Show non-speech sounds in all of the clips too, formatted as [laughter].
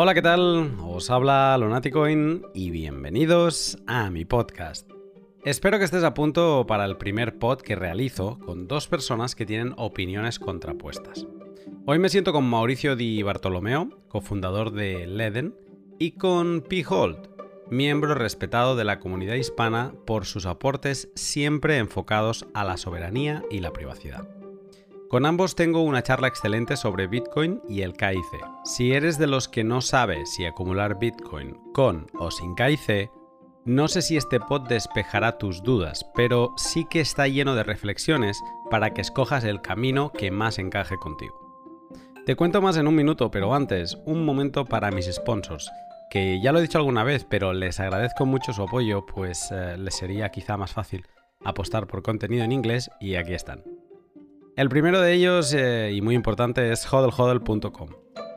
Hola, ¿qué tal? Os habla Lunaticoin y bienvenidos a mi podcast. Espero que estés a punto para el primer pod que realizo con dos personas que tienen opiniones contrapuestas. Hoy me siento con Mauricio Di Bartolomeo, cofundador de Leden, y con P. Holt, miembro respetado de la comunidad hispana por sus aportes siempre enfocados a la soberanía y la privacidad. Con ambos tengo una charla excelente sobre Bitcoin y el KIC. Si eres de los que no sabe si acumular Bitcoin con o sin KIC, no sé si este pod despejará tus dudas, pero sí que está lleno de reflexiones para que escojas el camino que más encaje contigo. Te cuento más en un minuto, pero antes, un momento para mis sponsors, que ya lo he dicho alguna vez, pero les agradezco mucho su apoyo, pues eh, les sería quizá más fácil apostar por contenido en inglés y aquí están. El primero de ellos, eh, y muy importante, es hodlhodl.com.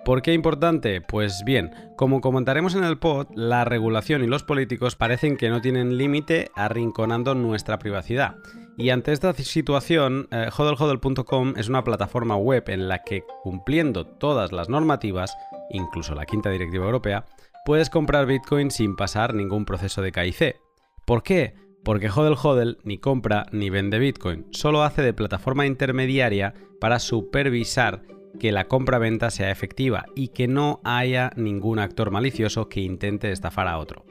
¿Por qué importante? Pues bien, como comentaremos en el pod, la regulación y los políticos parecen que no tienen límite arrinconando nuestra privacidad. Y ante esta situación, eh, hodlhodl.com es una plataforma web en la que, cumpliendo todas las normativas, incluso la quinta directiva europea, puedes comprar Bitcoin sin pasar ningún proceso de KIC. ¿Por qué? Porque Hodel Hodel ni compra ni vende Bitcoin, solo hace de plataforma intermediaria para supervisar que la compra-venta sea efectiva y que no haya ningún actor malicioso que intente estafar a otro.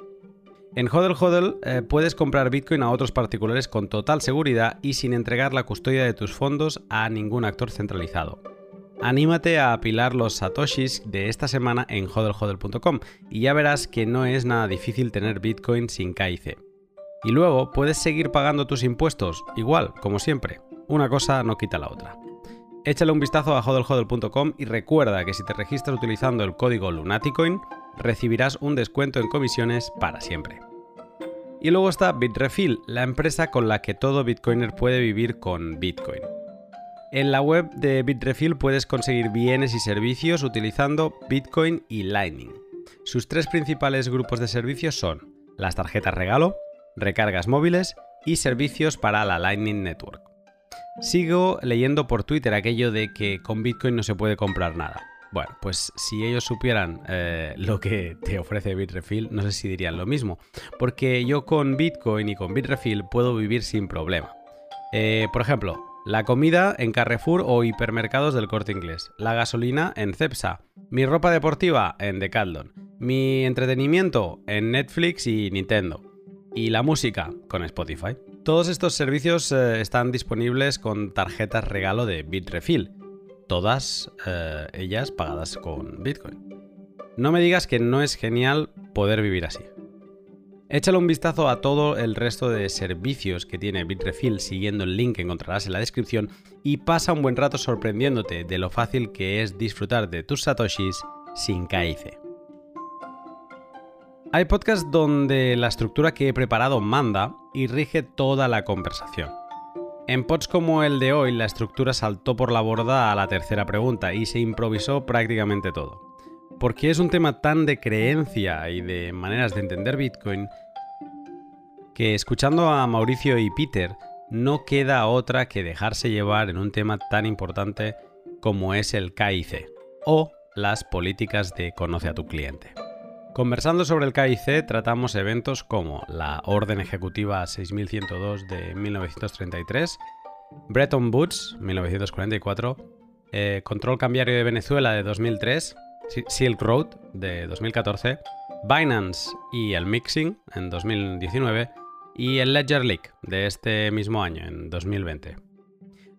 En Hodel Hodel eh, puedes comprar Bitcoin a otros particulares con total seguridad y sin entregar la custodia de tus fondos a ningún actor centralizado. Anímate a apilar los satoshis de esta semana en hodlhodl.com y ya verás que no es nada difícil tener Bitcoin sin KIC. Y luego puedes seguir pagando tus impuestos, igual, como siempre. Una cosa no quita la otra. Échale un vistazo a hodlhodl.com y recuerda que si te registras utilizando el código Lunaticoin, recibirás un descuento en comisiones para siempre. Y luego está Bitrefill, la empresa con la que todo Bitcoiner puede vivir con Bitcoin. En la web de Bitrefill puedes conseguir bienes y servicios utilizando Bitcoin y Lightning. Sus tres principales grupos de servicios son las tarjetas regalo, recargas móviles y servicios para la Lightning Network. Sigo leyendo por Twitter aquello de que con Bitcoin no se puede comprar nada. Bueno, pues si ellos supieran eh, lo que te ofrece Bitrefill, no sé si dirían lo mismo. Porque yo con Bitcoin y con Bitrefill puedo vivir sin problema. Eh, por ejemplo, la comida en Carrefour o hipermercados del corte inglés. La gasolina en Cepsa. Mi ropa deportiva en Decathlon. Mi entretenimiento en Netflix y Nintendo y la música con Spotify. Todos estos servicios eh, están disponibles con tarjetas regalo de Bitrefill, todas eh, ellas pagadas con Bitcoin. No me digas que no es genial poder vivir así. Échale un vistazo a todo el resto de servicios que tiene Bitrefill siguiendo el link que encontrarás en la descripción y pasa un buen rato sorprendiéndote de lo fácil que es disfrutar de tus satoshis sin KIC. Hay podcasts donde la estructura que he preparado manda y rige toda la conversación. En pods como el de hoy, la estructura saltó por la borda a la tercera pregunta y se improvisó prácticamente todo. Porque es un tema tan de creencia y de maneras de entender Bitcoin que escuchando a Mauricio y Peter no queda otra que dejarse llevar en un tema tan importante como es el KIC o las políticas de conoce a tu cliente. Conversando sobre el KIC tratamos eventos como la Orden Ejecutiva 6102 de 1933, Bretton Woods 1944, eh, Control Cambiario de Venezuela de 2003, Silk Road de 2014, Binance y el Mixing en 2019 y el Ledger Leak de este mismo año, en 2020.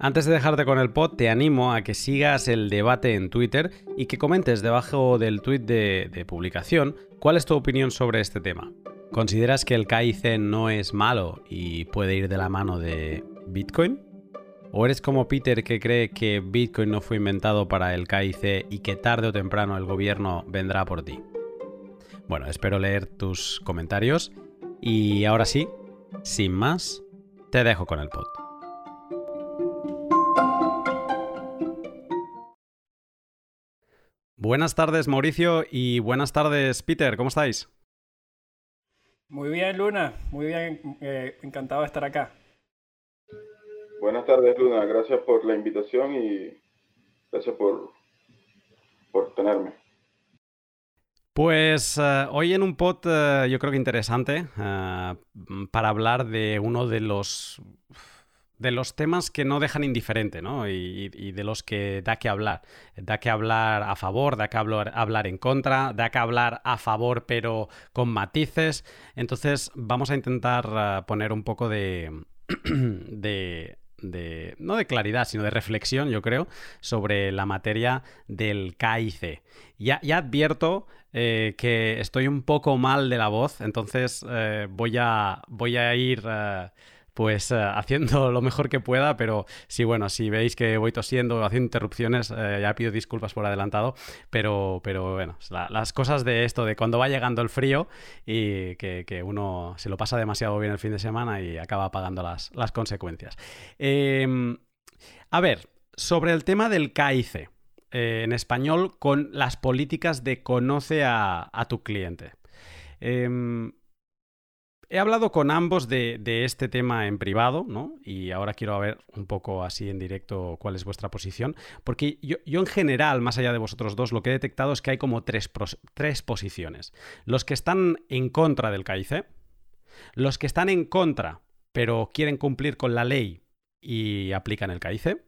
Antes de dejarte con el pod, te animo a que sigas el debate en Twitter y que comentes debajo del tweet de, publicación cuál es tu opinión sobre este tema. ¿Consideras que el KIC no es malo y puede ir de la mano de Bitcoin? ¿O eres como Peter que cree que Bitcoin no fue inventado para el KIC y que tarde o temprano el gobierno vendrá por ti? Bueno, espero leer tus comentarios y ahora sí, sin más, te dejo con el pod. Buenas tardes, Mauricio, y buenas tardes, Peter. ¿Cómo estáis? Muy bien, Luna. Muy bien. Eh, encantado de estar acá. Buenas tardes, Luna. Gracias por la invitación y gracias por, por tenerme. Pues eh, hoy en un pod eh, yo creo que interesante para hablar de uno de los de los temas que no dejan indiferente, ¿no? Y, de los que da que hablar. Da que hablar a favor, da que hablar, hablar, en contra, da que hablar a favor pero con matices. Entonces vamos a intentar poner un poco de, [clears throat] de, de, no de claridad, sino de reflexión, yo creo, sobre la materia del KIC. Ya, ya advierto eh, que estoy un poco mal de la voz, entonces eh, voy, a, voy a ir... Eh, pues [laughs] haciendo lo mejor que pueda, pero sí, bueno, si veis que voy tosiendo o haciendo interrupciones, ya pido disculpas por adelantado, pero, pero bueno, las cosas de esto, de cuando va llegando el frío y que, uno se lo pasa demasiado bien el fin de semana y acaba pagando las, las consecuencias. Em, a ver, sobre el tema del KIC. Eh, en español con las políticas de conoce a, tu cliente. Em, he hablado con ambos de, este tema en privado, ¿no? Y ahora quiero ver un poco así en directo cuál es vuestra posición. Porque yo, en general, más allá de vosotros dos, lo que he detectado es que hay como tres, tres posiciones. Los que están en contra del KIC, los que están en contra, pero quieren cumplir con la ley y aplican el KIC,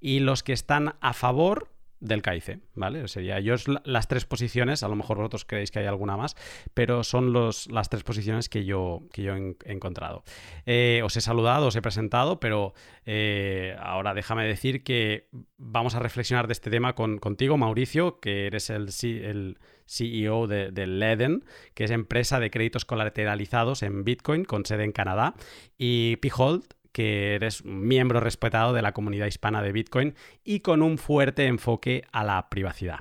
y los que están a favor del KIC, ¿vale? Sería yo las tres posiciones, a lo mejor vosotros creéis que hay alguna más, pero son los, las tres posiciones que yo, que yo he, encontrado. Eh, os he saludado, os he presentado, pero eh, ahora déjame decir que vamos a reflexionar de este tema con, contigo, Mauricio, que eres el, CEO de, de, Leden, que es empresa de créditos colateralizados en Bitcoin con sede en Canadá, y Pihold, que eres miembro respetado de la comunidad hispana de Bitcoin y con un fuerte enfoque a la privacidad.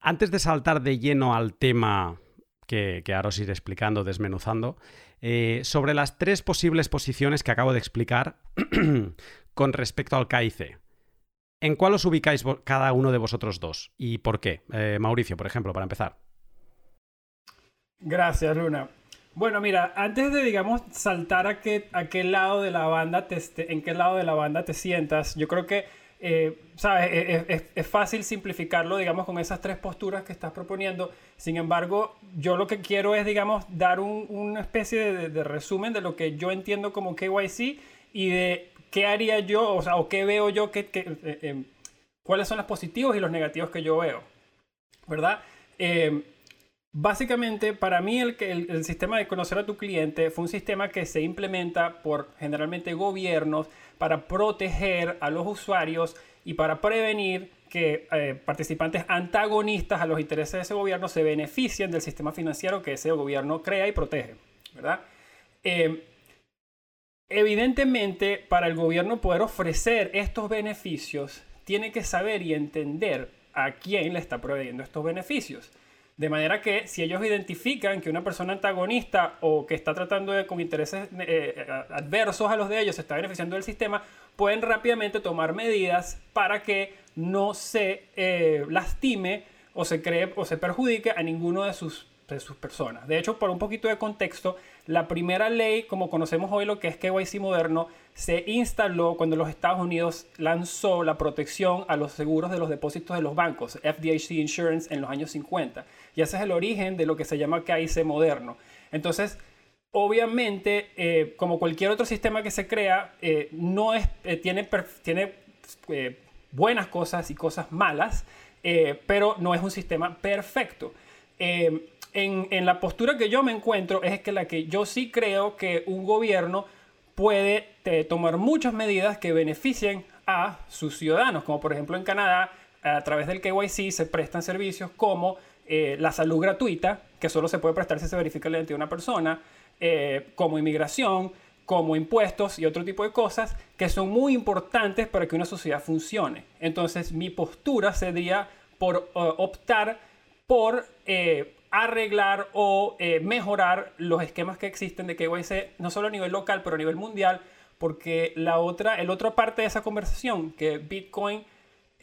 Antes de saltar de lleno al tema que, ahora os iré explicando, desmenuzando, eh, sobre las tres posibles posiciones que acabo de explicar [clears throat] con respecto al KIC. ¿En cuál os ubicáis cada uno de vosotros dos? ¿Y por qué? Eh, Mauricio, por ejemplo, para empezar. Gracias, Luna. Bueno, mira, antes de, digamos, saltar a qué, a qué lado de la banda te, en qué lado de la banda te sientas, yo creo que, eh, sabes, e, e, es, fácil simplificarlo, digamos, con esas tres posturas que estás proponiendo. Sin embargo, yo lo que quiero es, digamos, dar un, una especie de, resumen de lo que yo entiendo como KYC y de qué haría yo, o sea, o qué veo yo, que, eh, eh, cuáles son los positivos y los negativos que yo veo, ¿verdad? Básicamente, para mí el, sistema de conocer a tu cliente fue un sistema que se implementa por generalmente gobiernos para proteger a los usuarios y para prevenir que eh, participantes antagonistas a los intereses de ese gobierno se beneficien del sistema financiero que ese gobierno crea y protege. ¿verdad? Eh, evidentemente, para el gobierno poder ofrecer estos beneficios, tiene que saber y entender a quién le está proveyendo estos beneficios. De manera que si ellos identifican que una persona antagonista o que está tratando de, con intereses eh, eh, adversos a los de ellos se está beneficiando del sistema, pueden rápidamente tomar medidas para que no se eh, lastime o se cree o se perjudique a ninguno de sus, de sus personas. De hecho, por un poquito de contexto, la primera ley, como conocemos hoy lo que es KYC moderno, se instaló cuando los Estados Unidos lanzó la protección a los seguros de los depósitos de los bancos, FDIC Insurance, en los años 50. Y ese es el origen de lo que se llama KIC moderno. Entonces, obviamente, eh, como cualquier otro sistema que se crea, eh, no es, eh, tiene, tiene buenas cosas y cosas malas, pero no es un sistema perfecto. En, en, la postura que yo me encuentro es que la que yo sí creo que un gobierno puede tomar muchas medidas que beneficien a sus ciudadanos, como por ejemplo en Canadá, a través del KYC se prestan servicios como eh, la salud gratuita, que solo se puede prestar si se verifica la identidad de una persona, eh, como inmigración, como impuestos y otro tipo de cosas que son muy importantes para que una sociedad funcione. Entonces mi postura sería por eh, optar por arreglar o mejorar los esquemas que existen de KYC, no solo a nivel local, pero a nivel mundial, porque la otra, el otra parte de esa conversación que Bitcoin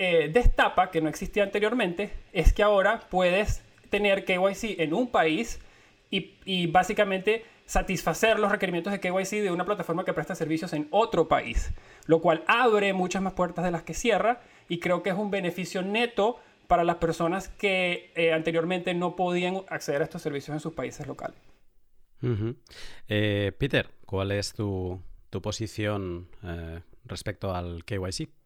eh, destapa, que no existía anteriormente, es que ahora puedes tener KYC en un país y, básicamente satisfacer los requerimientos de KYC de una plataforma que presta servicios en otro país, lo cual abre muchas más puertas de las que cierra y creo que es un beneficio neto para las personas que eh, anteriormente no podían acceder a estos servicios en sus países locales. Eh, Peter, ¿cuál es tu, posición respecto al KYC?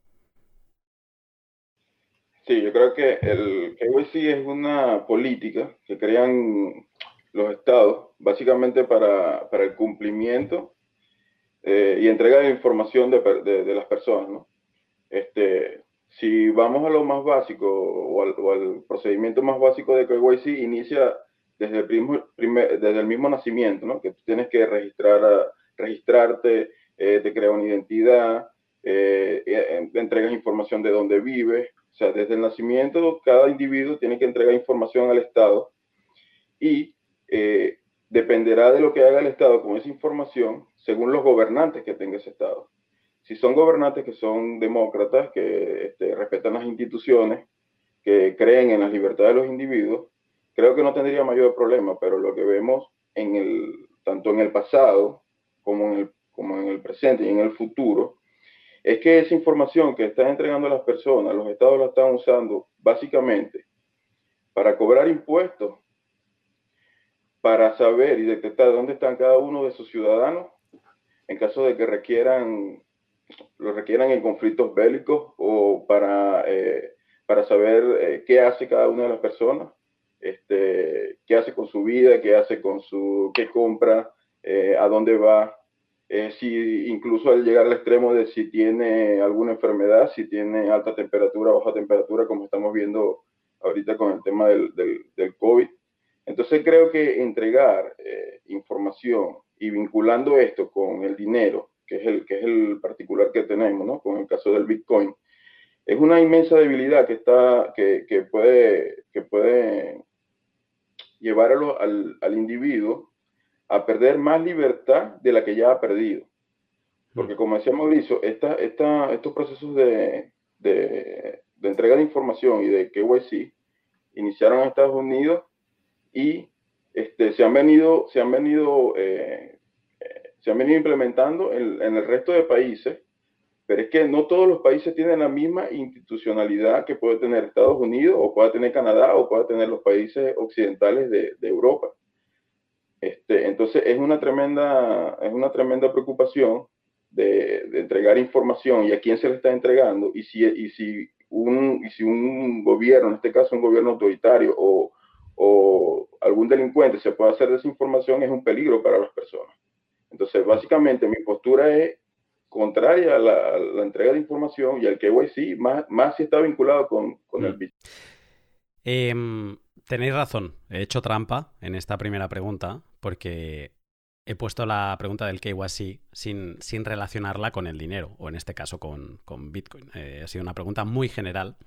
Sí, yo creo que el KYC es una política que crean los estados básicamente para, el cumplimiento eh, y entrega de información de, las personas. ¿no? Este, si vamos a lo más básico o al, procedimiento más básico de KYC, inicia desde el, primer, desde el mismo nacimiento, ¿no? que tú tienes que registrar registrarte, eh, te crea una identidad, eh, entregas información de dónde vives, o sea, desde el nacimiento, cada individuo tiene que entregar información al Estado y eh, dependerá de lo que haga el Estado con esa información según los gobernantes que tenga ese Estado. Si son gobernantes que son demócratas, que este, respetan las instituciones, que creen en la libertad de los individuos, creo que no tendría mayor problema, pero lo que vemos en el, tanto en el pasado como en el, como en el presente y en el futuro, es que esa información que están entregando las personas, los estados la están usando básicamente para cobrar impuestos, para saber y detectar dónde están cada uno de sus ciudadanos en caso de que requieran, lo requieran en conflictos bélicos o para, eh, para saber eh, qué hace cada una de las personas, este, qué hace con su vida, qué hace con su, qué compra, eh, a dónde va, eh, si incluso al llegar al extremo de si tiene alguna enfermedad, si tiene alta temperatura baja temperatura, como estamos viendo ahorita con el tema del, del, COVID. Entonces creo que entregar eh, información y vinculando esto con el dinero, que es el, que es el particular que tenemos, ¿no? con el caso del Bitcoin, es una inmensa debilidad que, está, que, que puede, que puede llevar al, al individuo a perder más libertad de la que ya ha perdido. Porque mm. como decía Mauricio, esta, esta, estos procesos de, de, entrega de información y de KYC iniciaron en Estados Unidos y este, se han venido, se han venido, eh, se han venido implementando en, en, el resto de países, pero es que no todos los países tienen la misma institucionalidad que puede tener Estados Unidos o puede tener Canadá o puede tener los países occidentales de, de Europa. Este, entonces es una tremenda, es una tremenda preocupación de, entregar información y a quién se le está entregando y si, y si, un, y si un gobierno, en este caso un gobierno autoritario o, o algún delincuente se puede hacer de esa información es un peligro para las personas. Entonces, básicamente mi postura es contraria a la, entrega de información y al KYC, más, más si está vinculado con, con el BIT. Eh, em, tenéis razón, he hecho trampa en esta primera pregunta porque he puesto la pregunta del KYC sin, sin relacionarla con el dinero, o en este caso con, Bitcoin. Eh, ha sido una pregunta muy general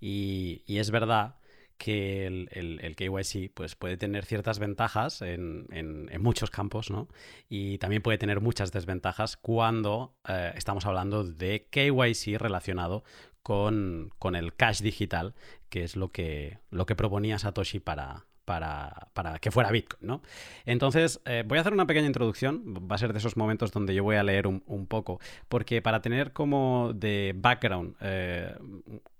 y, es verdad que el, el, KYC pues, puede tener ciertas ventajas en, muchos campos, ¿no? Y también puede tener muchas desventajas cuando eh, estamos hablando de KYC relacionado con, con, el cash digital, que es lo que, lo que proponía Satoshi para, para, que fuera Bitcoin, ¿no? Entonces, eh, voy a hacer una pequeña introducción, va a ser de esos momentos donde yo voy a leer un, poco, porque para tener como de background eh,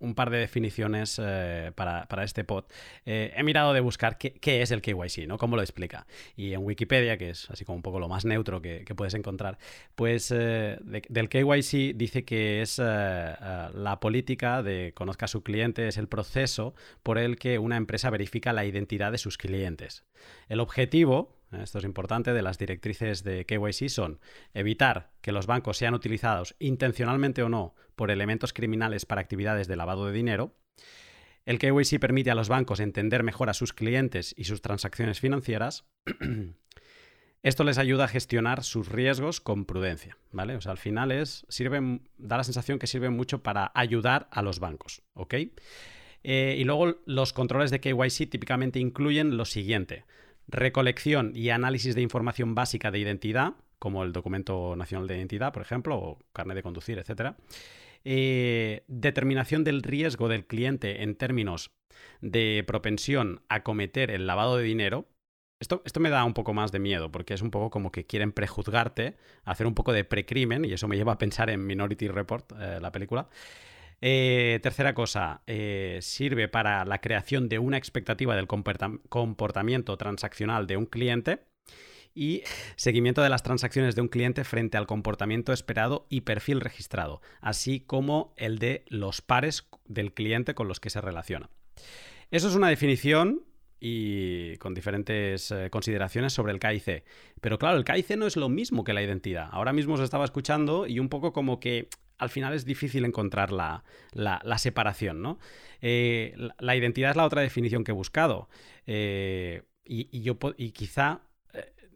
un par de definiciones eh, para, este pod, he mirado de buscar qué, es el KYC, ¿no? ¿Cómo lo explica? Y en Wikipedia, que es así como un poco lo más neutro que, puedes encontrar, pues del KYC dice que es la política de conozca a su cliente, es el proceso por el que una empresa verifica la identidad de sus clientes. El objetivo, esto es importante, de las directrices de KYC son evitar que los bancos sean utilizados intencionalmente o no por elementos criminales para actividades de lavado de dinero. El KYC permite a los bancos entender mejor a sus clientes y sus transacciones financieras. [clears throat] Esto les ayuda a gestionar sus riesgos con prudencia, ¿vale? O sea, al final es, da la sensación que sirve mucho para ayudar a los bancos, ¿ok? Eh, y luego los controles de KYC típicamente incluyen lo siguiente. Recolección y análisis de información básica de identidad, como el documento nacional de identidad, por ejemplo, o carnet de conducir, etc. Eh, determinación del riesgo del cliente en términos de propensión a cometer el lavado de dinero. Esto, esto, me da un poco más de miedo, porque es un poco como que quieren prejuzgarte, hacer un poco de precrimen, y eso me lleva a pensar en Minority Report, eh, la película. Eh, tercera cosa, eh, sirve para la creación de una expectativa del comportamiento transaccional de un cliente y seguimiento de las transacciones de un cliente frente al comportamiento esperado y perfil registrado, así como el de los pares del cliente con los que se relaciona. Eso es una definición y con diferentes eh, consideraciones sobre el KIC. Pero claro, el KIC no es lo mismo que la identidad. Ahora mismo os estaba escuchando y un poco como que al final es difícil encontrar la, separación, ¿no? Eh, la, identidad es la otra definición que he buscado. Eh, y, yo, y quizá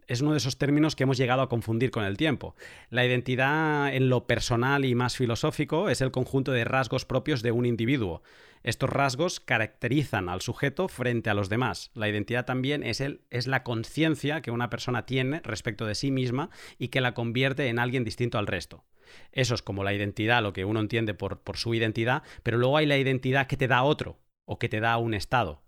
es uno de esos términos que hemos llegado a confundir con el tiempo. La identidad en lo personal y más filosófico es el conjunto de rasgos propios de un individuo. Estos rasgos caracterizan al sujeto frente a los demás. La identidad también es, el, es la conciencia que una persona tiene respecto de sí misma y que la convierte en alguien distinto al resto. Eso es como la identidad, lo que uno entiende por, su identidad, pero luego hay la identidad que te da otro o que te da un estado.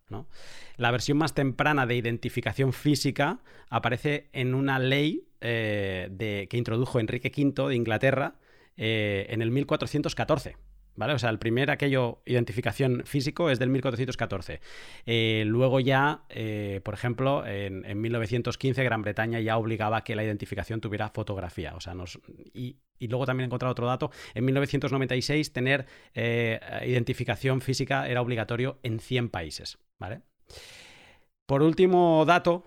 La versión más temprana de identificación física aparece en una ley eh, que introdujo Enrique V de Inglaterra eh, en el 1414. ¿Vale? O sea, el primer aquello identificación físico es del 1414. Eh, luego ya, eh, por ejemplo, en, 1915 Gran Bretaña ya obligaba a que la identificación tuviera fotografía. O sea, y, luego también he encontrado otro dato. En 1996 tener eh, identificación física era obligatorio en 100 países. ¿Vale? Por último dato,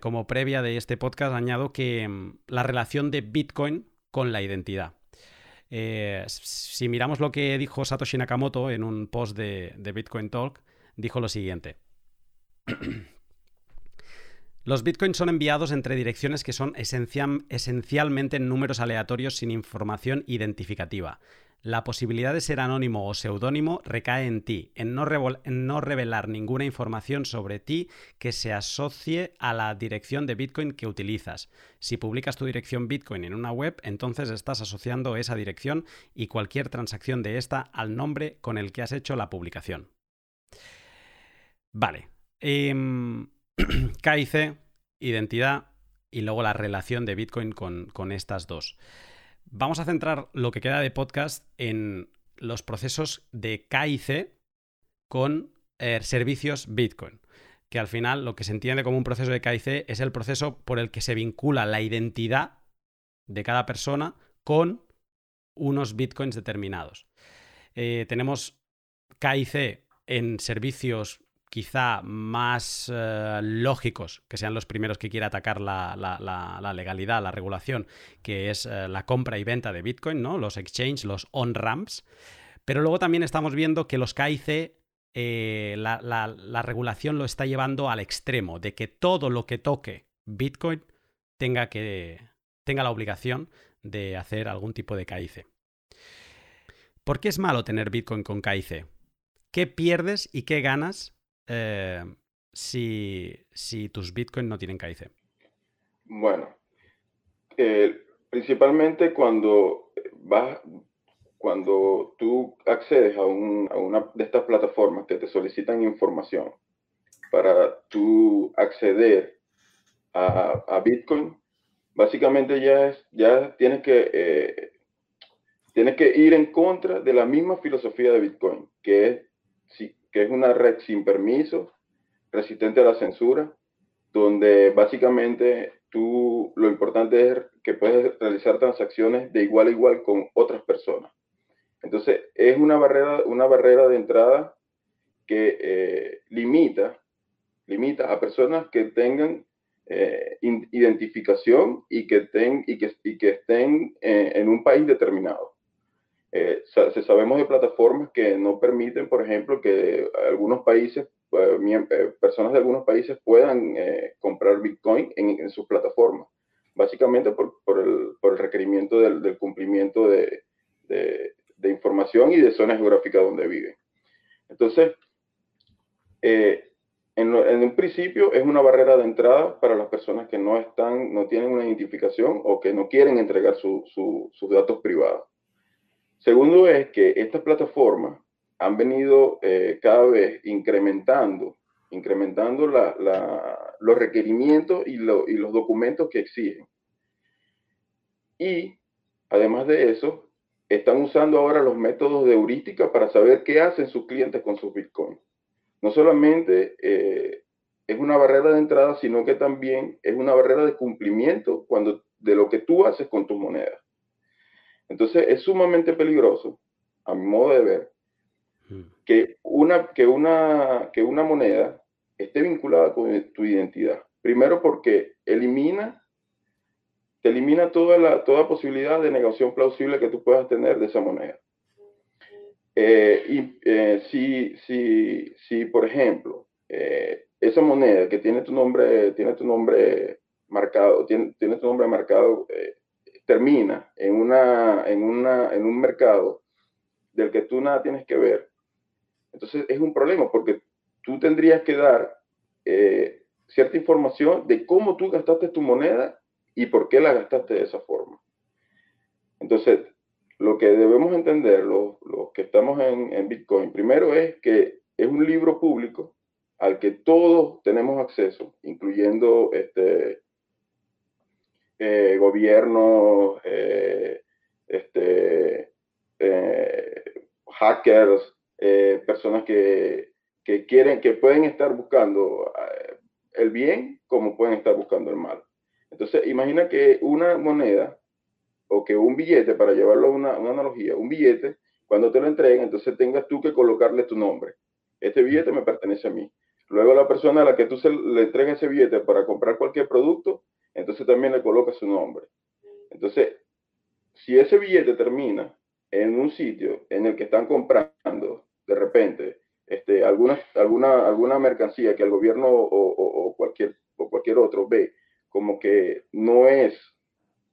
como previa de este podcast, añado que mm, la relación de Bitcoin con la identidad. Eh, si miramos lo que dijo Satoshi Nakamoto en un post de, Bitcoin Talk, dijo lo siguiente. [clears throat] Los bitcoins son enviados entre direcciones que son esencialmente números aleatorios sin información identificativa. La posibilidad de ser anónimo o seudónimo recae en ti, en no, revelar ninguna información sobre ti que se asocie a la dirección de Bitcoin que utilizas. Si publicas tu dirección Bitcoin en una web, entonces estás asociando esa dirección y cualquier transacción de esta al nombre con el que has hecho la publicación. Vale. Em, [clears throat] KIC, identidad y luego la relación de Bitcoin con estas dos. Vamos a centrar lo que queda de podcast en los procesos de KIC con eh, servicios Bitcoin. Que al final lo que se entiende como un proceso de KIC es el proceso por el que se vincula la identidad de cada persona con unos bitcoins determinados. Eh, tenemos KIC en servicios quizá más eh, lógicos, que sean los primeros que quiera atacar la, legalidad, la regulación, que es eh, la compra y venta de Bitcoin, ¿no? Los exchanges, los on-ramps. Pero luego también estamos viendo que los KIC, eh, la, regulación lo está llevando al extremo, de que todo lo que toque Bitcoin tenga, que, tenga la obligación de hacer algún tipo de KIC. ¿Por qué es malo tener Bitcoin con KIC? ¿Qué pierdes y qué ganas eh, si, tus bitcoins no tienen KIC? Bueno, eh, principalmente cuando vas, cuando tú accedes a, una de estas plataformas que te solicitan información para tú acceder a, Bitcoin, básicamente ya, es, ya tienes que eh, tienes que ir en contra de la misma filosofía de Bitcoin, que es si, que es una red sin permiso, resistente a la censura, donde básicamente tú lo importante es que puedes realizar transacciones de igual a igual con otras personas. Entonces, es una barrera, una barrera de entrada que eh, limita, limita a personas que tengan eh, identificación y que, ten, y que, y que estén eh, en un país determinado. Eh, se sabemos de plataformas que no permiten, por ejemplo, que algunos países, eh, eh, personas de algunos países puedan comprar Bitcoin en, sus plataformas, básicamente por, el, requerimiento del, cumplimiento de, información y de zona geográfica donde viven. Entonces, en, un principio es una barrera de entrada para las personas que no están, no tienen una identificación o que no quieren entregar sus datos privados. Segundo es que estas plataformas han venido eh, cada vez incrementando, incrementando los requerimientos y, y, los documentos que exigen. Y además de eso, están usando ahora los métodos de heurística para saber qué hacen sus clientes con sus bitcoins. No solamente eh, es una barrera de entrada, sino que también es una barrera de cumplimiento cuando, de lo que tú haces con tus monedas. Entonces es sumamente peligroso, a mi modo de ver, hmm. que una, que una, que una moneda esté vinculada con tu identidad. Primero porque elimina, te elimina toda, la, toda posibilidad de negación plausible que tú puedas tener de esa moneda. Eh, y eh, si, si, si, por ejemplo, eh, esa moneda que tiene tu nombre, tiene tu nombre marcado, tiene, tiene tu nombre marcado, termina en, una, en, una, en un mercado del que tú nada tienes que ver, entonces es un problema porque tú tendrías que dar cierta información de cómo tú gastaste tu moneda y por qué la gastaste de esa forma. Entonces, lo que debemos entender los, que estamos en, Bitcoin, primero es que es un libro público al que todos tenemos acceso, incluyendo este, eh, gobiernos, eh, este, eh, hackers, personas que, que, quieren, que pueden estar buscando el bien como pueden estar buscando el mal. Entonces, imagina que una moneda o que un billete, para llevarlo a una, analogía, un billete, cuando te lo entreguen, entonces tengas tú que colocarle tu nombre. Este billete me pertenece a mí. Luego la persona a la que tú se le entregues ese billete para comprar cualquier producto, entonces también le colocas su nombre. Entonces, si ese billete termina en un sitio en el que están comprando de repente este, alguna, alguna, alguna mercancía que el gobierno o, cualquier, o cualquier otro ve como que no es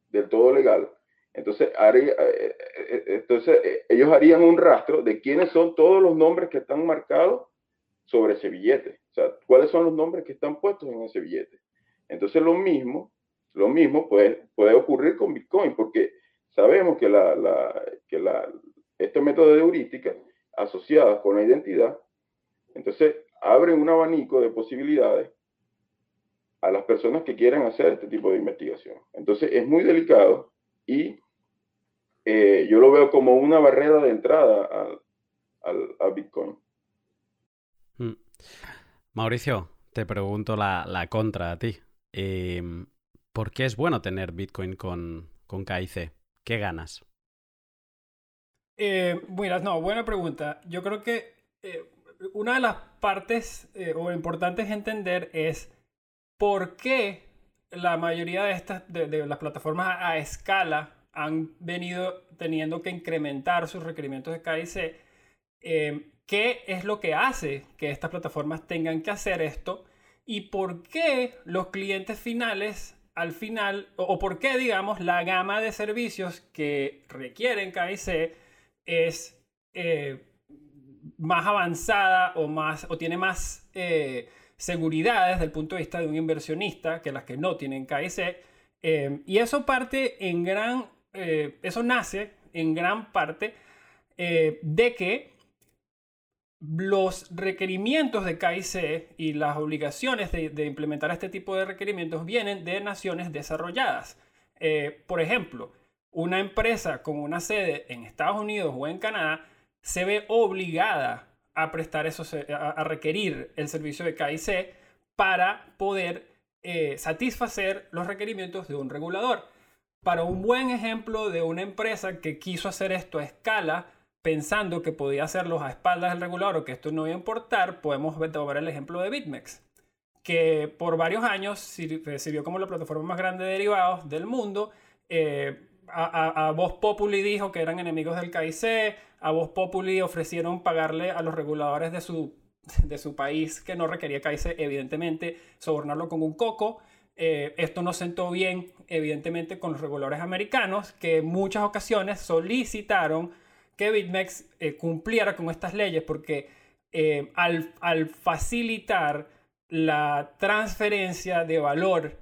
del todo legal, entonces, eh, eh, eh, entonces ellos harían un rastro de quiénes son todos los nombres que están marcados sobre ese billete. O sea, cuáles son los nombres que están puestos en ese billete. Entonces, lo mismo, lo mismo puede, puede ocurrir con Bitcoin, porque sabemos que, la, la, que la, este método de heurística asociadas con la identidad entonces, abre un abanico de posibilidades a las personas que quieran hacer este tipo de investigación. Entonces, es muy delicado y eh, yo lo veo como una barrera de entrada al, Bitcoin. Mm. Mauricio, te pregunto la, contra a ti. Em, ¿Por qué es bueno tener Bitcoin con, con KIC? ¿Qué ganas? Eh, mira, no, buena pregunta. Yo creo que eh, una de las partes eh, o importantes entender es por qué la mayoría de estas de, las plataformas a, escala han venido teniendo que incrementar sus requerimientos de KIC. ¿Qué es lo que hace que estas plataformas tengan que hacer esto? ¿Y por qué los clientes finales al final, o, por qué, digamos, la gama de servicios que requieren KIC es eh, más avanzada o, más, o tiene más eh, seguridad desde el punto de vista de un inversionista que las que no tienen KIC. Eh, y eso parte en gran, eh, eso nace en gran parte de que los requerimientos de KIC y las obligaciones de, implementar este tipo de requerimientos vienen de naciones desarrolladas. por ejemplo, una empresa con una sede en Estados Unidos o en Canadá se ve obligada a prestar eso, a, requerir el servicio de KIC para poder eh, satisfacer los requerimientos de un regulador. Para un buen ejemplo de una empresa que quiso hacer esto a escala, pensando que podía hacerlo a espaldas del regulador o que esto no iba a importar, podemos ver el ejemplo de BitMEX, que por varios años sirvió como la plataforma más grande de derivados del mundo. Eh, a, a, Voz Populi dijo que eran enemigos del KIC, a Voz Populi ofrecieron pagarle a los reguladores de su, de su país que no requería KIC, evidentemente, sobornarlo con un coco. Eh, esto no sentó bien, evidentemente, con los reguladores americanos, que en muchas ocasiones solicitaron que BitMEX eh, cumpliera con estas leyes, porque eh, al, al, facilitar la transferencia de valor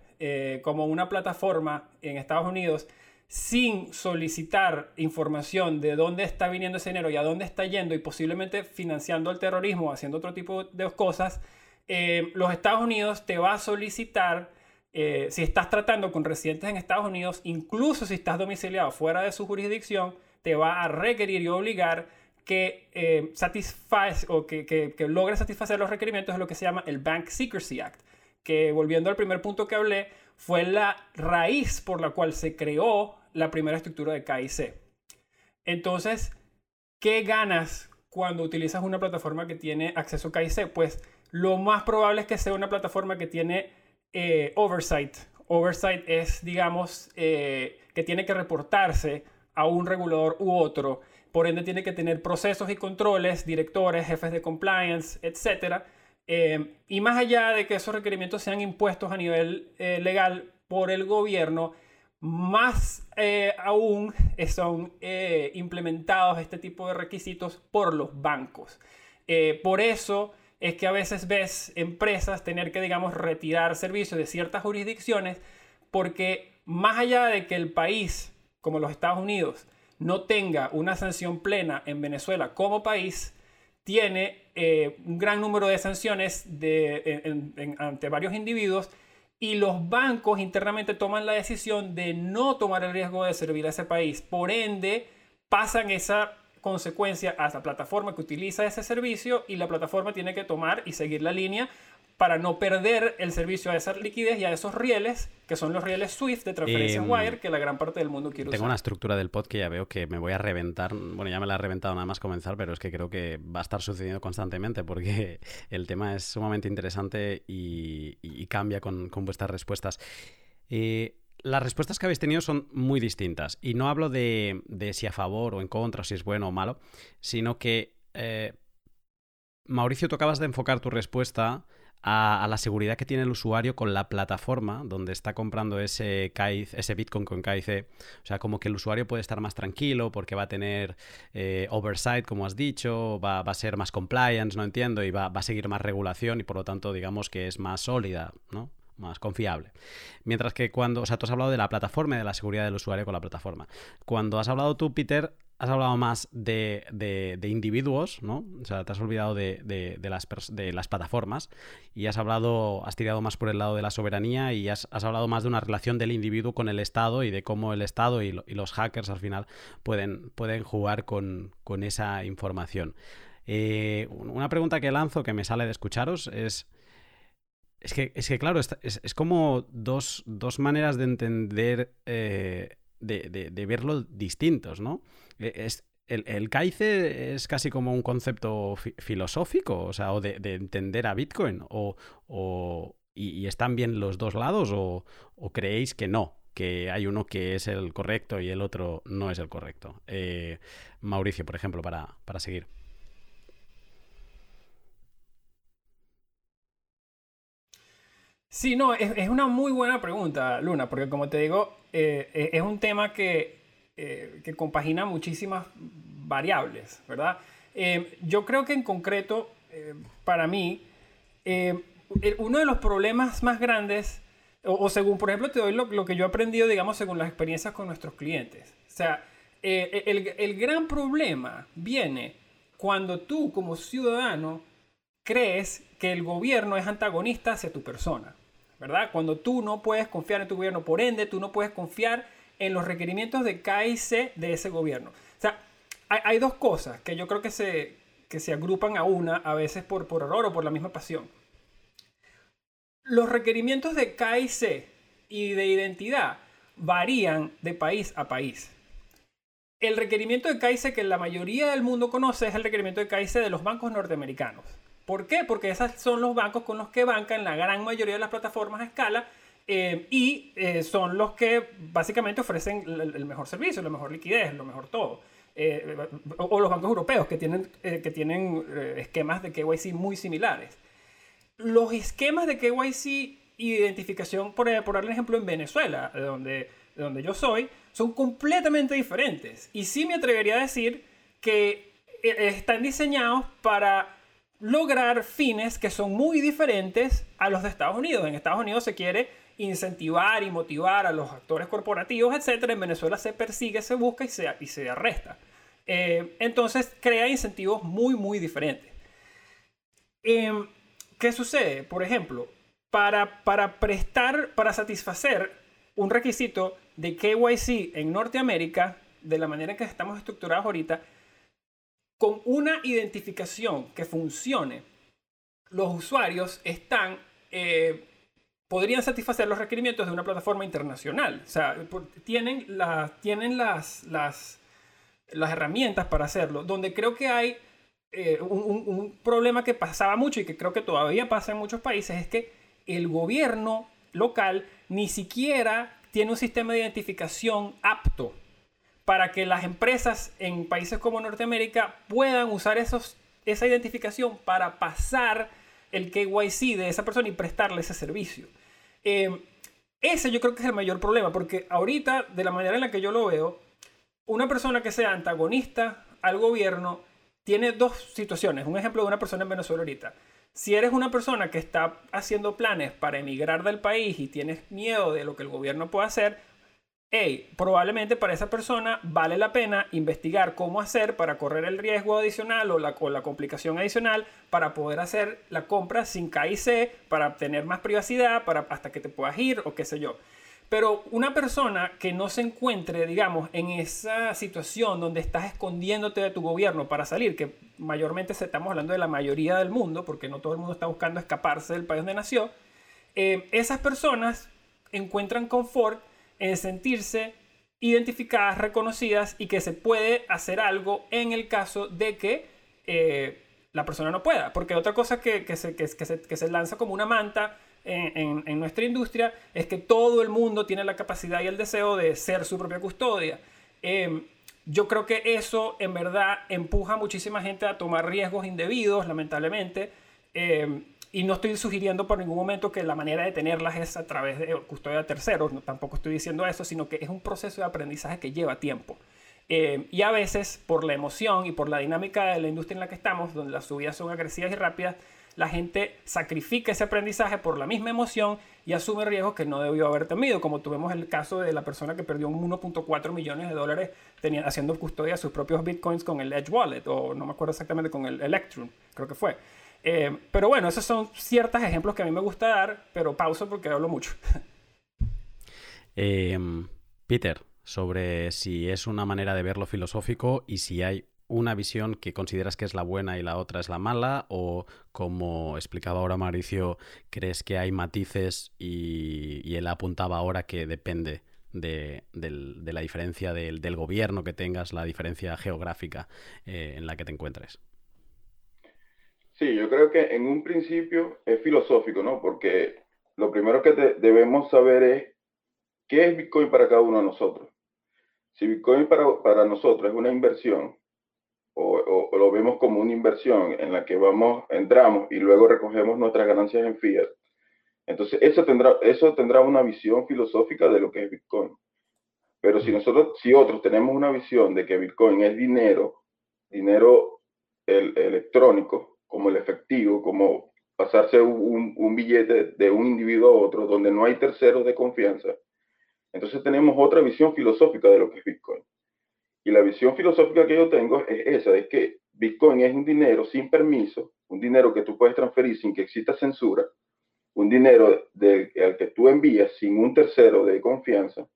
como una plataforma en Estados Unidos, sin solicitar información de dónde está viniendo ese dinero y a dónde está yendo y posiblemente financiando el terrorismo, haciendo otro tipo de cosas, eh, los Estados Unidos te va a solicitar, eh, si estás tratando con residentes en Estados Unidos, incluso si estás domiciliado fuera de su jurisdicción, te va a requerir y obligar que eh, satisface o que, que, que logre satisfacer los requerimientos de lo que se llama el Bank Secrecy Act, que volviendo al primer punto que hablé, fue la raíz por la cual se creó la primera estructura de KIC. Entonces, ¿qué ganas cuando utilizas una plataforma que tiene acceso KIC? Pues lo más probable es que sea una plataforma que tiene eh, oversight. Oversight es, digamos, eh, que tiene que reportarse a un regulador u otro. Por ende, tiene que tener procesos y controles, directores, jefes de compliance, etc. Eh, y más allá de que esos requerimientos sean impuestos a nivel legal por el gobierno, más eh, aún son eh, implementados este tipo de requisitos por los bancos. Eh, por eso es que a veces ves empresas tener que, digamos, retirar servicios de ciertas jurisdicciones porque más allá de que el país, como los Estados Unidos, no tenga una sanción plena en Venezuela como país, tiene un gran número de sanciones ante varios individuos y los bancos internamente toman la decisión de no tomar el riesgo de servir a ese país. Por ende, pasan esa consecuencia a la plataforma que utiliza ese servicio y la plataforma tiene que tomar y seguir la línea para no perder el servicio a esa liquidez y a esos rieles, que son los rieles SWIFT de transferencia Em, wire, que la gran parte del mundo quiere Tengo usar. una estructura del pod que ya veo que me voy a reventar. Bueno, ya me la he reventado nada más comenzar, pero es que creo que va a estar sucediendo constantemente porque [laughs] el tema es sumamente interesante y, y cambia con, con vuestras respuestas. Eh, las respuestas que habéis tenido son muy distintas. Y no hablo de, de si a favor o en contra, o si es bueno o malo, sino que, eh, Mauricio, tú acabas de enfocar tu respuesta a, la seguridad que tiene el usuario con la plataforma donde está comprando ese, KIC ese Bitcoin con KIC. O sea, como que el usuario puede estar más tranquilo porque va a tener eh, oversight, como has dicho, va, va, a ser más compliance, no entiendo, y va, va a seguir más regulación y por lo tanto digamos que es más sólida, ¿no? Más confiable. Mientras que cuando, o sea, tú has hablado de la plataforma y de la seguridad del usuario con la plataforma. Cuando has hablado tú, Peter, has hablado más de, de, individuos, ¿no? O sea, te has olvidado de, de, las, las plataformas y has hablado, has tirado más por el lado de la soberanía y has, hablado más de una relación del individuo con el Estado y de cómo el Estado y los hackers al final pueden, pueden jugar con, con esa información. Eh, una pregunta que lanzo que me sale de escucharos es... Es que, es que claro, es, es, como dos, dos, maneras de entender, eh, de, de, verlo distintos, ¿no? Es, el, el CAICE es casi como un concepto fi filosófico, o sea, o de, de, entender a Bitcoin, o, o y, y, están bien los dos lados, o, o, creéis que no, que hay uno que es el correcto y el otro no es el correcto. Eh, Mauricio, por ejemplo, para, para seguir. Sí, no, es, una muy buena pregunta, Luna, porque como te digo, eh, es un tema que, eh, que, compagina muchísimas variables, ¿verdad? Eh, yo creo que en concreto, eh, para mí, uno de los problemas más grandes, o, o, según, por ejemplo, te doy lo, lo, que yo he aprendido, digamos, según las experiencias con nuestros clientes. O sea, el, el gran problema viene cuando tú como ciudadano crees que el gobierno es antagonista hacia tu persona. ¿Verdad? Cuando tú no puedes confiar en tu gobierno, por ende, tú no puedes confiar en los requerimientos de KIC de ese gobierno. O sea, hay, hay, dos cosas que yo creo que se, que se agrupan a una, a veces por, por error o por la misma pasión. Los requerimientos de KIC y de identidad varían de país a país. El requerimiento de KIC que la mayoría del mundo conoce es el requerimiento de KIC de los bancos norteamericanos. ¿Por qué? Porque esos son los bancos con los que bancan la gran mayoría de las plataformas a escala eh, y eh, son los que básicamente ofrecen el, el, mejor servicio, la mejor liquidez, lo mejor todo. Eh, o, o, los bancos europeos que tienen, que tienen esquemas de KYC muy similares. Los esquemas de KYC y identificación, por, por darle ejemplo, en Venezuela, de donde, de donde yo soy, son completamente diferentes. Y sí me atrevería a decir que están diseñados para lograr fines que son muy diferentes a los de Estados Unidos. En Estados Unidos se quiere incentivar y motivar a los actores corporativos, etc. En Venezuela se persigue, se busca y se, y se arresta. Eh, entonces crea incentivos muy, muy diferentes. Eh, ¿Qué sucede? Por ejemplo, para, para prestar, para satisfacer un requisito de KYC en Norteamérica, de la manera en que estamos estructurados ahorita, con una identificación que funcione, los usuarios están, eh, podrían satisfacer los requerimientos de una plataforma internacional. O sea, tienen, tienen las, las, herramientas para hacerlo. Donde creo que hay eh, un problema que pasaba mucho y que creo que todavía pasa en muchos países es que el gobierno local ni siquiera tiene un sistema de identificación apto para que las empresas en países como Norteamérica puedan usar esa identificación para pasar el KYC de esa persona y prestarle ese servicio. Eh, ese yo creo que es el mayor problema, porque ahorita, de la manera en la que yo lo veo, una persona que sea antagonista al gobierno tiene dos situaciones. Un ejemplo de una persona en Venezuela ahorita. Si eres una persona que está haciendo planes para emigrar del país y tienes miedo de lo que el gobierno puede hacer, hey, probablemente para esa persona vale la pena investigar cómo hacer para correr el riesgo adicional o la, la complicación adicional para poder hacer la compra sin KIC, para tener más privacidad, para hasta que te puedas ir o qué sé yo. Pero una persona que no se encuentre, digamos, en esa situación donde estás escondiéndote de tu gobierno para salir, que mayormente estamos hablando de la mayoría del mundo, porque no todo el mundo está buscando escaparse del país donde nació, eh, esas personas encuentran confort en sentirse identificadas, reconocidas y que se puede hacer algo en el caso de que eh, la persona no pueda. Porque otra cosa que, que, se, que, se, que se lanza como una manta en, nuestra industria es que todo el mundo tiene la capacidad y el deseo de ser su propia custodia. Em, yo creo que eso en verdad empuja a muchísima gente a tomar riesgos indebidos, lamentablemente. Em, y no estoy sugiriendo por ningún momento que la manera de tenerlas es a través de custodia de terceros, no, tampoco estoy diciendo eso, sino que es un proceso de aprendizaje que lleva tiempo. Em, y a veces, por la emoción y por la dinámica de la industria en la que estamos, donde las subidas son agresivas y rápidas, la gente sacrifica ese aprendizaje por la misma emoción y asume riesgos que no debió haber temido, como tuvimos el caso de la persona que perdió 1.4 millones de dólares haciendo custodia de sus propios bitcoins con el Edge Wallet, o no me acuerdo exactamente con el Electrum, creo que fue. Eh, pero bueno, esos son ciertos ejemplos que a mí me gusta dar, pero pauso porque hablo mucho. [laughs] Em, Peter, sobre si es una manera de verlo filosófico y si hay una visión que consideras que es la buena y la otra es la mala? ¿O como explicaba ahora Mauricio, crees que hay matices y, él apuntaba ahora que depende de, la diferencia del, gobierno que tengas, la diferencia geográfica eh, en la que te encuentres? Sí, yo creo que en un principio es filosófico, ¿no? Porque lo primero que debemos saber es qué es Bitcoin para cada uno de nosotros. Si Bitcoin para, para nosotros es una inversión, o, lo vemos como una inversión en la que vamos, entramos y luego recogemos nuestras ganancias en fiat. Entonces, eso tendrá, eso tendrá una visión filosófica de lo que es Bitcoin. Pero si nosotros, si otros tenemos una visión de que Bitcoin es dinero, dinero el, electrónico, como el efectivo, como pasarse un, billete de un individuo a otro, donde no hay terceros de confianza, entonces tenemos otra visión filosófica de lo que es Bitcoin. Y la visión filosófica que yo tengo es esa, es que Bitcoin es un dinero sin permiso, un dinero que tú puedes transferir sin que exista censura, un dinero de, al que tú envías sin un tercero de confianza.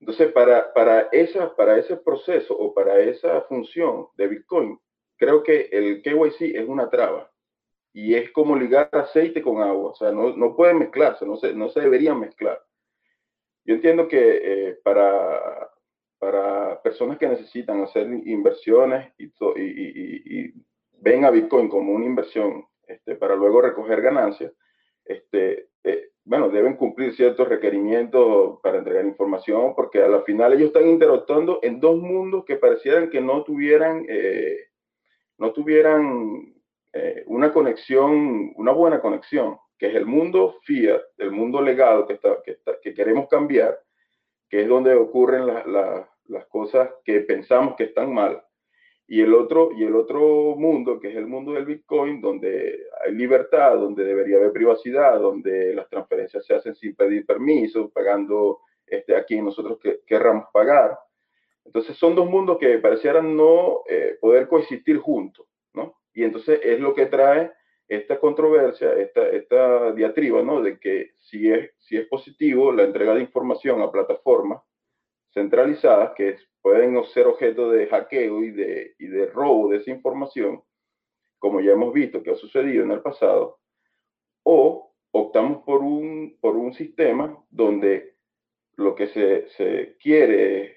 Entonces, para, para, esa, para ese proceso o para esa función de Bitcoin, creo que el KYC es una traba y es como ligar aceite con agua, o sea, no, no pueden mezclarse, no se, no se deberían mezclar. Yo entiendo que eh, para para personas que necesitan hacer inversiones y, y, ven a Bitcoin como una inversión este, para luego recoger ganancias, este, eh, bueno, deben cumplir ciertos requerimientos para entregar información, porque a la final ellos están interactuando en dos mundos que parecieran que no tuvieran, eh, no tuvieran eh, una conexión, una buena conexión, que es el mundo fiat, el mundo legado que, está, que, que queremos cambiar, que es donde ocurren las cosas que pensamos que están mal. Y el, otro, y el otro mundo, que es el mundo del Bitcoin, donde hay libertad, donde debería haber privacidad, donde las transferencias se hacen sin pedir permiso, pagando este, a quien nosotros que, querramos pagar. Entonces son dos mundos que parecieran no eh, poder coexistir juntos, ¿no? Y entonces es lo que trae esta controversia, esta, esta diatriba, ¿no? De que si es, si es positivo la entrega de información a plataformas centralizadas que pueden ser objeto de hackeo y de, y de robo de esa información, como ya hemos visto que ha sucedido en el pasado, o optamos por un, por un sistema donde lo que se, se quiere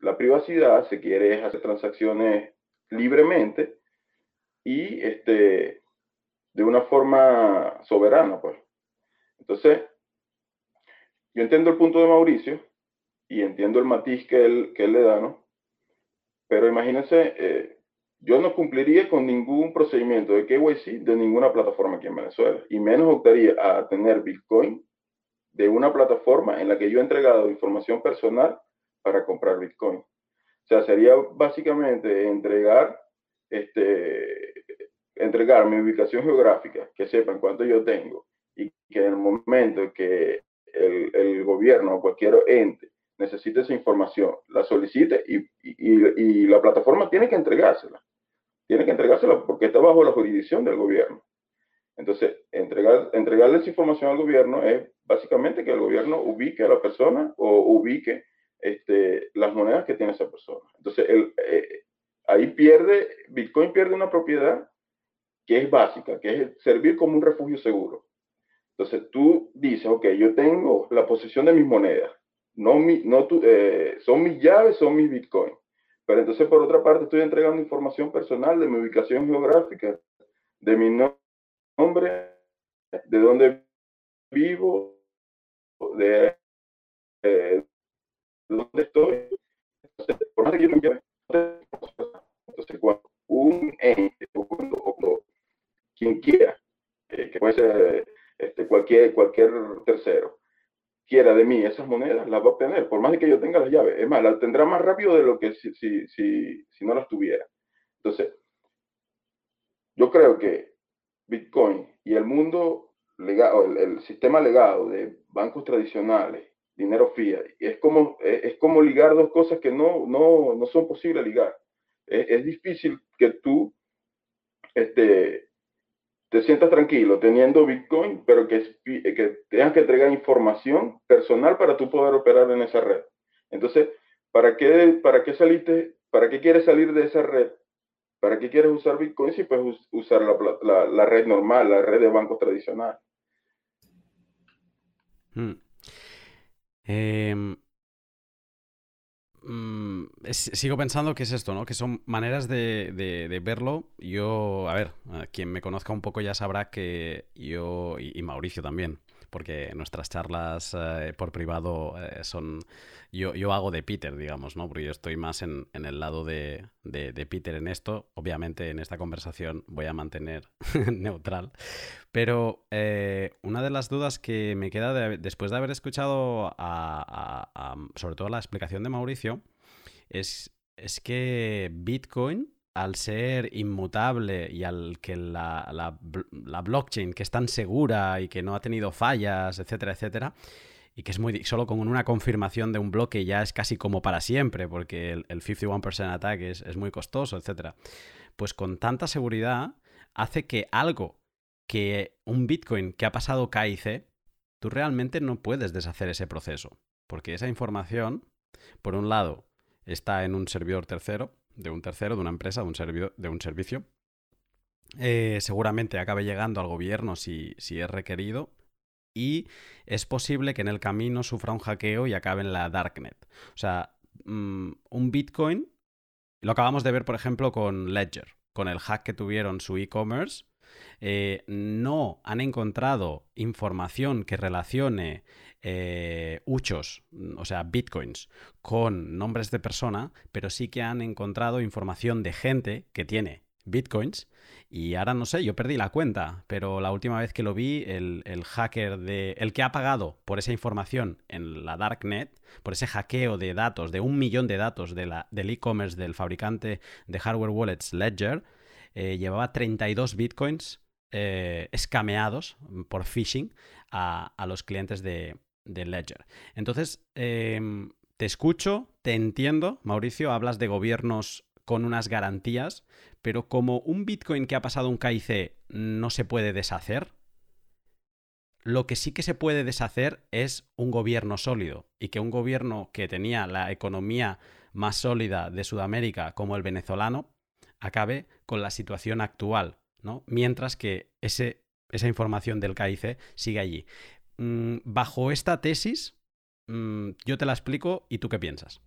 la privacidad, se quiere hacer transacciones libremente y este, de una forma soberana, pues. Entonces, yo entiendo el punto de Mauricio y entiendo el matiz que él, que él le da, ¿no? Pero imagínense, eh, yo no cumpliría con ningún procedimiento de KYC de ninguna plataforma aquí en Venezuela, y menos optaría a tener Bitcoin de una plataforma en la que yo he entregado información personal para comprar Bitcoin. O sea, sería básicamente entregar, este, entregar mi ubicación geográfica, que sepan cuánto yo tengo, y que en el momento que el, el gobierno o cualquier ente necesite esa información, la solicite y, y, y, la plataforma tiene que entregársela. Tiene que entregársela porque está bajo la jurisdicción del gobierno. Entonces, entregar, entregarle esa información al gobierno es básicamente que el gobierno ubique a la persona o ubique este, las monedas que tiene esa persona. Entonces, el, eh, ahí pierde, Bitcoin pierde una propiedad que es básica, que es servir como un refugio seguro. Entonces, tú dices, ok, yo tengo la posesión de mis monedas, no, mi, no tu, eh, son mis llaves, son mis Bitcoin. Pero entonces, por otra parte, estoy entregando información personal de mi ubicación geográfica, de mi nombre, de dónde vivo, de, eh, dónde estoy. Entonces, por más que yo me llame, entonces, cuando un ente o, quien quiera, eh, que puede ser este, cualquier, cualquier tercero, quiera de mí esas monedas, las va a obtener, por más de que yo tenga las llaves. Es más, las tendrá más rápido de lo que si, si, si, si no las tuviera. Entonces, yo creo que Bitcoin y el mundo legado, el, el, sistema legado de bancos tradicionales, dinero fiat, es como, es, como ligar dos cosas que no, no, no son posibles ligar. Es, es, difícil que tú este, te sientas tranquilo teniendo Bitcoin, pero que, que tengas que entregar información personal para tú poder operar en esa red. Entonces, ¿para qué, para qué saliste, para qué quieres salir de esa red? ¿Para qué quieres usar Bitcoin si puedes usar la, la, la red normal, la red de bancos tradicional? Hmm. Eh, sigo pensando que es esto, ¿no? Que son maneras de, verlo. Yo, a ver, quien me conozca un poco ya sabrá que yo, y Mauricio también, porque nuestras charlas eh, por privado eh, son... Yo, yo, hago de Peter, digamos, ¿no? Porque yo estoy más en, en el lado de, de, Peter en esto. Obviamente en esta conversación voy a mantener [laughs] neutral. Pero eh, una de las dudas que me queda después de haber escuchado sobre todo la explicación de Mauricio es, es que Bitcoin al ser inmutable y al que la, la, blockchain que es tan segura y que no ha tenido fallas, etcétera, etcétera, y que es muy solo con una confirmación de un bloque ya es casi como para siempre, porque el, el 51% attack es, es muy costoso, etcétera. Pues con tanta seguridad hace que algo que un Bitcoin que ha pasado KIC, tú realmente no puedes deshacer ese proceso, porque esa información, por un lado, está en un servidor tercero, de un tercero, de una empresa, de un, de un servicio. Eh, seguramente acabe llegando al gobierno si, si, es requerido. Y es posible que en el camino sufra un hackeo y acabe en la Darknet. O sea, mmm, un Bitcoin, lo acabamos de ver, por ejemplo, con Ledger, con el hack que tuvieron su e-commerce. Eh, no han encontrado información que relacione eh, huchos, o sea, bitcoins, con nombres de persona, pero sí que han encontrado información de gente que tiene bitcoins. Y ahora no sé, yo perdí la cuenta, pero la última vez que lo vi, el, el, hacker de. el que ha pagado por esa información en la Darknet, por ese hackeo de datos, de un millón de datos del e-commerce del fabricante de hardware wallets Ledger, eh, llevaba 32 bitcoins eh, escameados por phishing a, a los clientes de, de Ledger. Entonces, eh, te escucho, te entiendo, Mauricio, hablas de gobiernos con unas garantías, pero como un Bitcoin que ha pasado un KIC no se puede deshacer, lo que sí que se puede deshacer es un gobierno sólido y que un gobierno que tenía la economía más sólida de Sudamérica como el venezolano acabe con la situación actual, ¿no? Mientras que ese, esa información del KIC sigue allí. Mm, bajo esta tesis, mm, yo te la explico y tú qué piensas.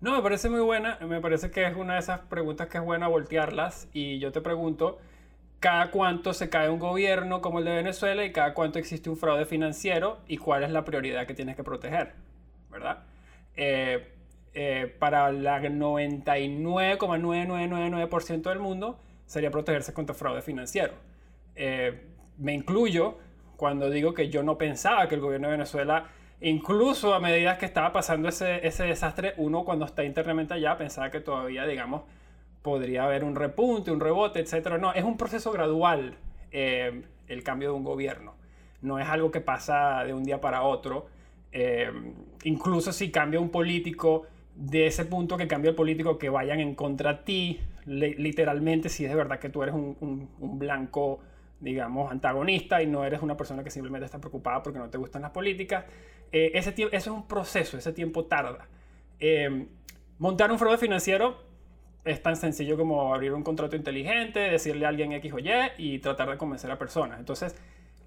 No, me parece muy buena. Me parece que es una de esas preguntas que es buena voltearlas. Y yo te pregunto, ¿cada cuánto se cae un gobierno como el de Venezuela y cada cuánto existe un fraude financiero y cuál es la prioridad que tienes que proteger? ¿Verdad? Eh, eh, para la 99,9999% del mundo sería protegerse contra fraude financiero. Eh, me incluyo cuando digo que yo no pensaba que el gobierno de Venezuela incluso a medida que estaba pasando ese, ese desastre, uno cuando está internamente allá pensaba que todavía, digamos, podría haber un repunte, un rebote, etc. No, es un proceso gradual eh, el cambio de un gobierno. No es algo que pasa de un día para otro. Eh, incluso si cambia un político, de ese punto que cambia el político, que vayan en contra de ti, literalmente, si es de verdad que tú eres un, un blanco digamos, antagonista y no eres una persona que simplemente está preocupada porque no te gustan las políticas. Eh, ese eso es un proceso, ese tiempo tarda. Eh, montar un fraude financiero es tan sencillo como abrir un contrato inteligente, decirle a alguien X o Y y tratar de convencer a personas. Entonces,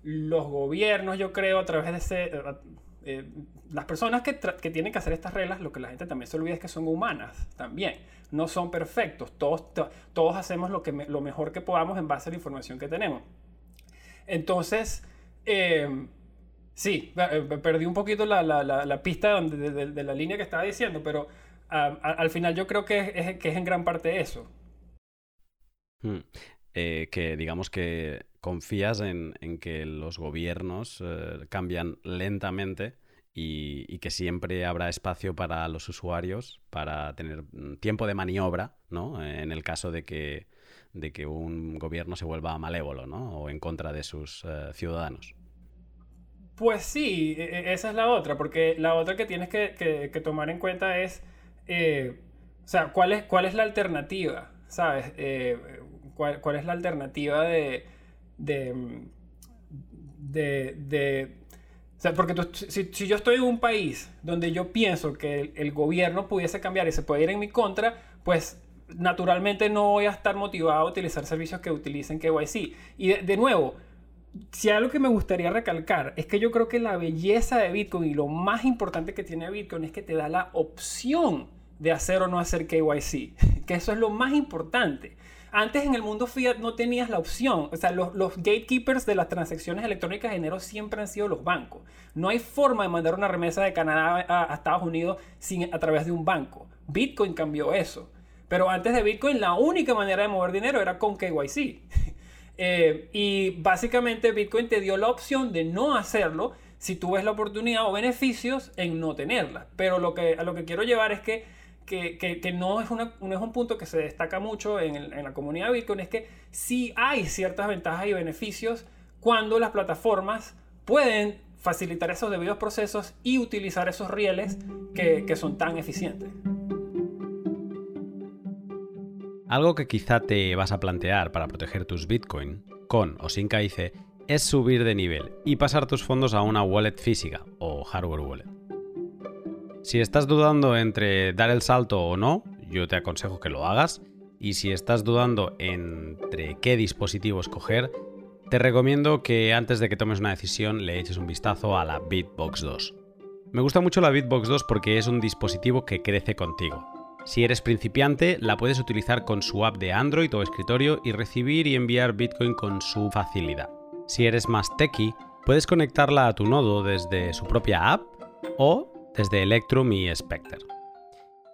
los gobiernos, yo creo, a través de ese... Eh, las personas que, que, tienen que hacer estas reglas, lo que la gente también se olvida es que son humanas también. No son perfectos. Todos, todos hacemos lo, que lo mejor que podamos en base a la información que tenemos. Entonces, eh, sí, eh, perdí un poquito la, pista de, la línea que estaba diciendo, pero al final yo creo que es, en gran parte eso. Hmm. Eh, que digamos que confías en, en que los gobiernos cambian lentamente y, y, que siempre habrá espacio para los usuarios para tener mm, tiempo de maniobra, ¿no? En el caso de que de que un gobierno se vuelva malévolo, ¿no? O en contra de sus eh, ciudadanos. Pues sí, e, e, esa es la otra, porque la otra que tienes que, tomar en cuenta es, eh, o sea, ¿cuál es, cuál es la alternativa? ¿Sabes? Eh, ¿cuál, es la alternativa de, de, de, o sea, porque si, si, yo estoy en un país donde yo pienso que el, gobierno pudiese cambiar y se puede ir en mi contra, pues naturalmente no voy a estar motivado a utilizar servicios que utilicen KYC. Y de, nuevo, si algo que me gustaría recalcar es que yo creo que la belleza de Bitcoin y lo más importante que tiene Bitcoin es que te da la opción de hacer o no hacer KYC, [laughs] que eso es lo más importante. Antes en el mundo fiat no tenías la opción, o sea, los, gatekeepers de las transacciones electrónicas de dinero siempre han sido los bancos. No hay forma de mandar una remesa de Canadá a, a Estados Unidos sin, a través de un banco. Bitcoin cambió eso. Pero antes de Bitcoin la única manera de mover dinero era con KYC. [laughs] Eh, y básicamente Bitcoin te dio la opción de no hacerlo si tú ves la oportunidad o beneficios en no tenerla. Pero lo que, a lo que quiero llevar es que, que, no, es una, no, es un punto que se destaca mucho en, en, la comunidad de Bitcoin, es que sí hay ciertas ventajas y beneficios cuando las plataformas pueden facilitar esos debidos procesos y utilizar esos rieles que, que son tan eficientes. Algo que quizá te vas a plantear para proteger tus Bitcoin, con o sin KIC, es subir de nivel y pasar tus fondos a una wallet física o hardware wallet. Si estás dudando entre dar el salto o no, yo te aconsejo que lo hagas. Y si estás dudando entre qué dispositivo escoger, te recomiendo que antes de que tomes una decisión le eches un vistazo a la Bitbox 2. Me gusta mucho la Bitbox 2 porque es un dispositivo que crece contigo. Si eres principiante, la puedes utilizar con su app de Android o escritorio y recibir y enviar Bitcoin con su facilidad. Si eres más techie, puedes conectarla a tu nodo desde su propia app o desde Electrum y Spectre.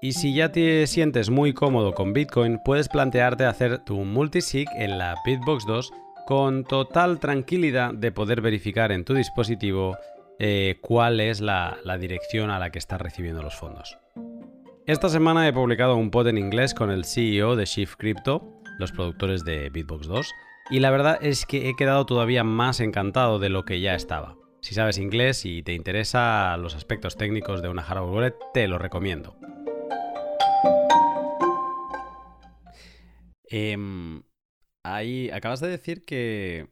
Y si ya te sientes muy cómodo con Bitcoin, puedes plantearte hacer tu multisig en la Bitbox 2 con total tranquilidad de poder verificar en tu dispositivo eh, cuál es la, la dirección a la que estás recibiendo los fondos. Esta semana he publicado un pod en inglés con el CEO de Shift Crypto, los productores de Bitbox 2, y la verdad es que he quedado todavía más encantado de lo que ya estaba. Si sabes inglés y te interesa los aspectos técnicos de una hardware wallet, te lo recomiendo. Em, ahí acabas de decir que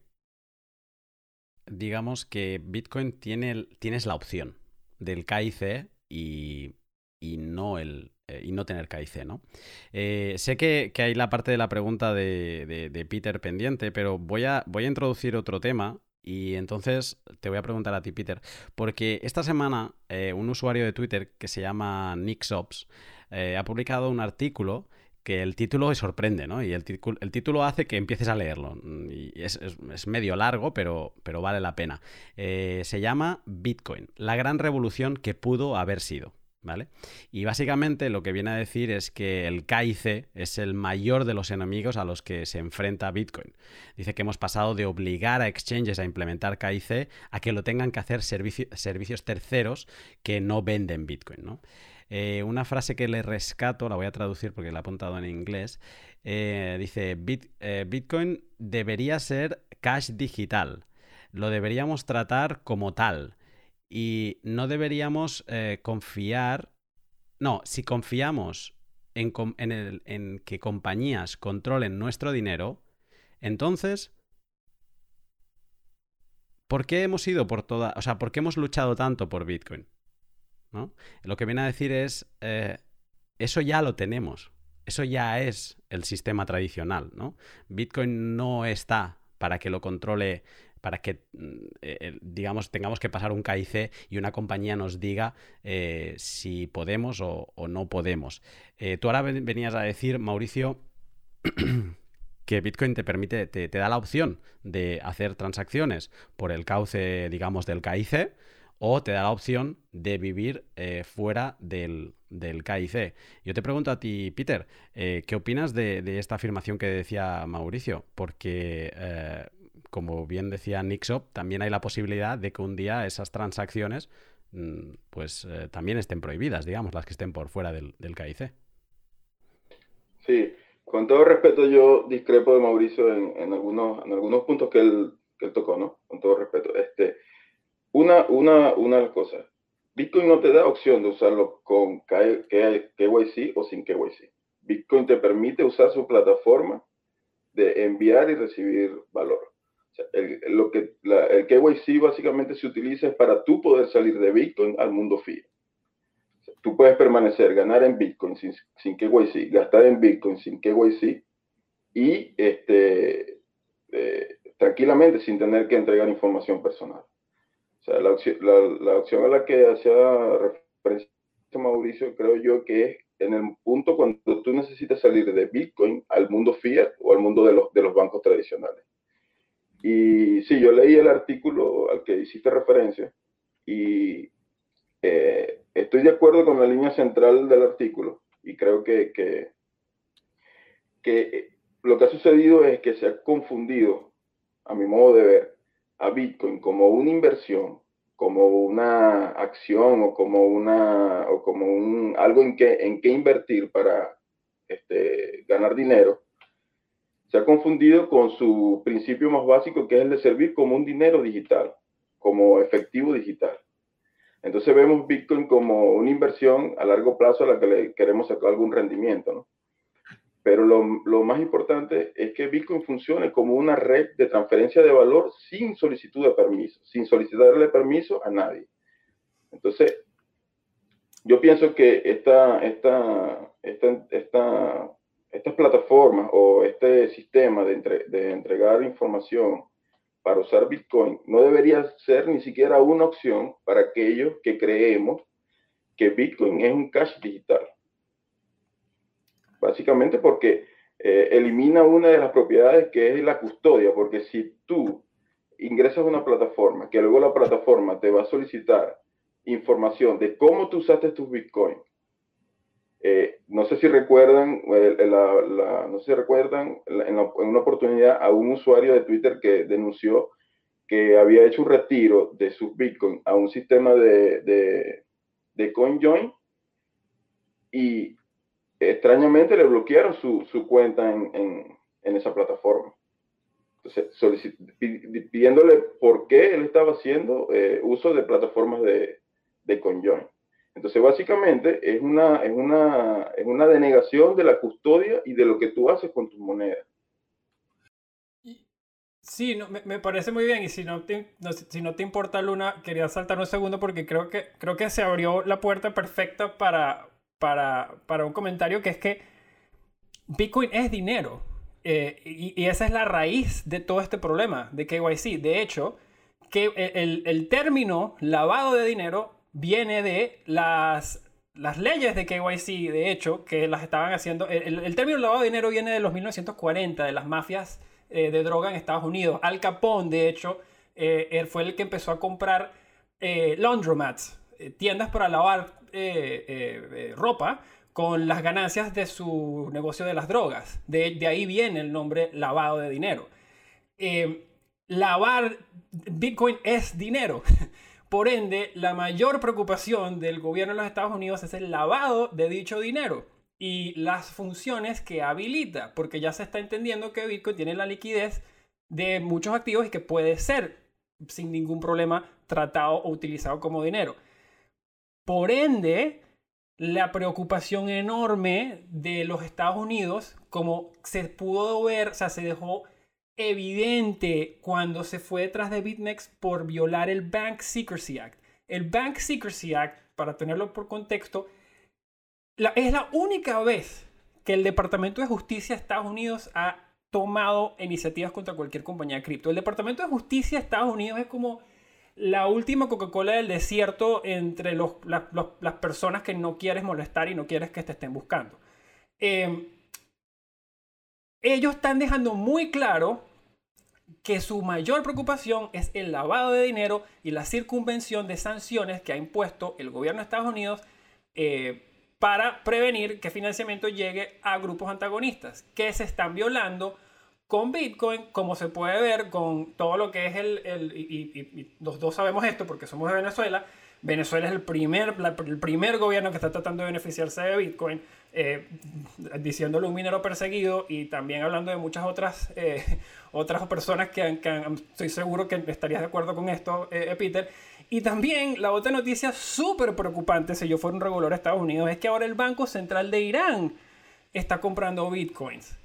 digamos que Bitcoin tiene, tienes la opción del KIC y, no el, eh, y no tener KIC, ¿no? Eh, sé que, hay la parte de la pregunta de, Peter pendiente, pero voy a, voy a introducir otro tema y entonces te voy a preguntar a ti, Peter, porque esta semana eh, un usuario de Twitter que se llama NixOps ha publicado un artículo que el título sorprende, ¿no? Y el, título hace que empieces a leerlo. Mm, y es, medio largo, pero, pero vale la pena. Eh, se llama Bitcoin, la gran revolución que pudo haber sido. Y básicamente lo que viene a decir es que el KIC es el mayor de los enemigos a los que se enfrenta Bitcoin. Dice que hemos pasado de obligar a exchanges a implementar KIC a que lo tengan que hacer servicios terceros que no venden Bitcoin. Eh, una frase que le rescato, la voy a traducir porque la he apuntado en inglés, eh, dice, eh, Bitcoin debería ser cash digital, lo deberíamos tratar como tal y no deberíamos confiar, no, si confiamos en, que compañías controlen nuestro dinero, entonces ¿Por qué hemos ido por toda, o sea, por qué hemos luchado tanto por Bitcoin? Lo que viene a decir es, eh, eso ya lo tenemos, eso ya es el sistema tradicional, ¿no? Bitcoin no está para que lo controle, para que, mm, eh, digamos, tengamos que pasar un KIC y una compañía nos diga eh, si podemos o, no podemos. tú ahora venías a decir, Mauricio, [clears throat] que Bitcoin te permite, te, da la opción de hacer transacciones por el cauce, digamos, del KIC o te da la opción de vivir eh, fuera del, del, KIC. Yo te pregunto a ti, Peter, eh, ¿qué opinas de, esta afirmación que decía Mauricio? Porque, eh, como bien decía Nixop, también hay la posibilidad de que un día esas transacciones mm, pues también estén prohibidas, digamos, las que estén por fuera del, del KIC. Sí, con todo respeto yo discrepo de Mauricio en, algunos, en algunos puntos que él, tocó, ¿no? Con todo respeto. Este, una, una, una cosas, Bitcoin no te da opción de usarlo con KYC o sin KYC. Bitcoin te permite usar su plataforma de enviar y recibir valor. El, lo que, el KYC básicamente se utiliza para tú poder salir de Bitcoin al mundo fiat. tú puedes permanecer, ganar en Bitcoin sin, sin KYC, gastar en Bitcoin sin KYC y este, eh, tranquilamente sin tener que entregar información personal la opción, a la que hacía referencia Mauricio, creo yo que es en el punto cuando tú necesitas salir de Bitcoin al mundo fiat o al mundo de los, de los bancos tradicionales. Y sí, yo leí el artículo al que hiciste referencia y eh, estoy de acuerdo con la línea central del artículo y creo que, que, que lo que ha sucedido es que se ha confundido, a mi modo de ver, a Bitcoin como una inversión, como una acción o como una o como un algo en que en qué invertir para este, ganar dinero, se ha confundido con su principio más básico que es el de servir como un dinero digital, como efectivo digital. Entonces vemos Bitcoin como una inversión a largo plazo a la que le queremos sacar algún rendimiento, ¿no? Pero lo, lo, más importante es que Bitcoin funcione como una red de transferencia de valor sin solicitud de permiso, sin solicitarle permiso a nadie. Entonces, yo pienso que esta, esta, esta, esta, estas plataformas o este sistema de, entre, de entregar información para usar Bitcoin no debería ser ni siquiera una opción para aquellos que creemos que Bitcoin es un cash digital. Básicamente porque eh, elimina una de las propiedades que es la custodia, porque si tú ingresas a una plataforma, que luego la plataforma te va a solicitar información de cómo tú usaste tus bitcoins, eh, no sé si recuerdan, eh, no sé si recuerdan en, una oportunidad a un usuario de Twitter que denunció que había hecho un retiro de sus bitcoins a un sistema de, de, CoinJoin y extrañamente le bloquearon su, cuenta en, esa plataforma. Pidiéndole por qué él estaba haciendo eh, uso de plataformas de, conjoin. Entonces, básicamente es una, es, una, es una denegación de la custodia y de lo que tú haces con tus monedas. Sí, no, me, parece muy bien y si no, te, si no te importa Luna, quería saltar un segundo porque creo que, creo que se abrió la puerta perfecta para, para, para un comentario que es que Bitcoin es dinero eh, y, esa es la raíz de todo este problema de KYC. De hecho, que el, el término lavado de dinero viene de las las leyes de KYC, de hecho, que las estaban haciendo, el, término lavado de dinero viene de los 1940, de las mafias eh, de droga en Estados Unidos. Al Capone, de hecho, eh, él fue el que empezó a comprar eh, laundromats, tiendas para lavar ropa, con las ganancias de su negocio de las drogas. De, de ahí viene el nombre lavado de dinero. lavar Bitcoin es dinero. [laughs] Por ende, la mayor preocupación del gobierno de los Estados Unidos es el lavado de dicho dinero y las funciones que habilita, porque ya se está entendiendo que Bitcoin tiene la liquidez de muchos activos y que puede ser sin ningún problema tratado o utilizado como dinero. Por ende, la preocupación enorme de los Estados Unidos, como se pudo ver, o sea, se dejó evidente cuando se fue detrás de BitMEX por violar el Bank Secrecy Act. El Bank Secrecy Act, para tenerlo por contexto, es la única vez que el Departamento de Justicia de Estados Unidos ha tomado iniciativas contra cualquier compañía de cripto. El Departamento de Justicia de Estados Unidos es como la última Coca-Cola del desierto entre las personas que no quieres molestar y no quieres que te estén buscando. Em, ellos están dejando muy claro que su mayor preocupación es el lavado de dinero y la circunvención de sanciones que ha impuesto el gobierno de Estados Unidos eh, para prevenir que financiamiento llegue a grupos antagonistas que se están violando con Bitcoin, como se puede ver con todo lo que es el... el y, los dos sabemos esto porque somos de Venezuela. Venezuela es el primer, el primer gobierno que está tratando de beneficiarse de Bitcoin eh, diciéndole un minero perseguido y también hablando de muchas otras, eh, otras personas que, estoy seguro que estarías de acuerdo con esto, eh, Peter. Y también la otra noticia súper preocupante, si yo fuera un regulador de Estados Unidos, es que ahora el Banco Central de Irán está comprando bitcoins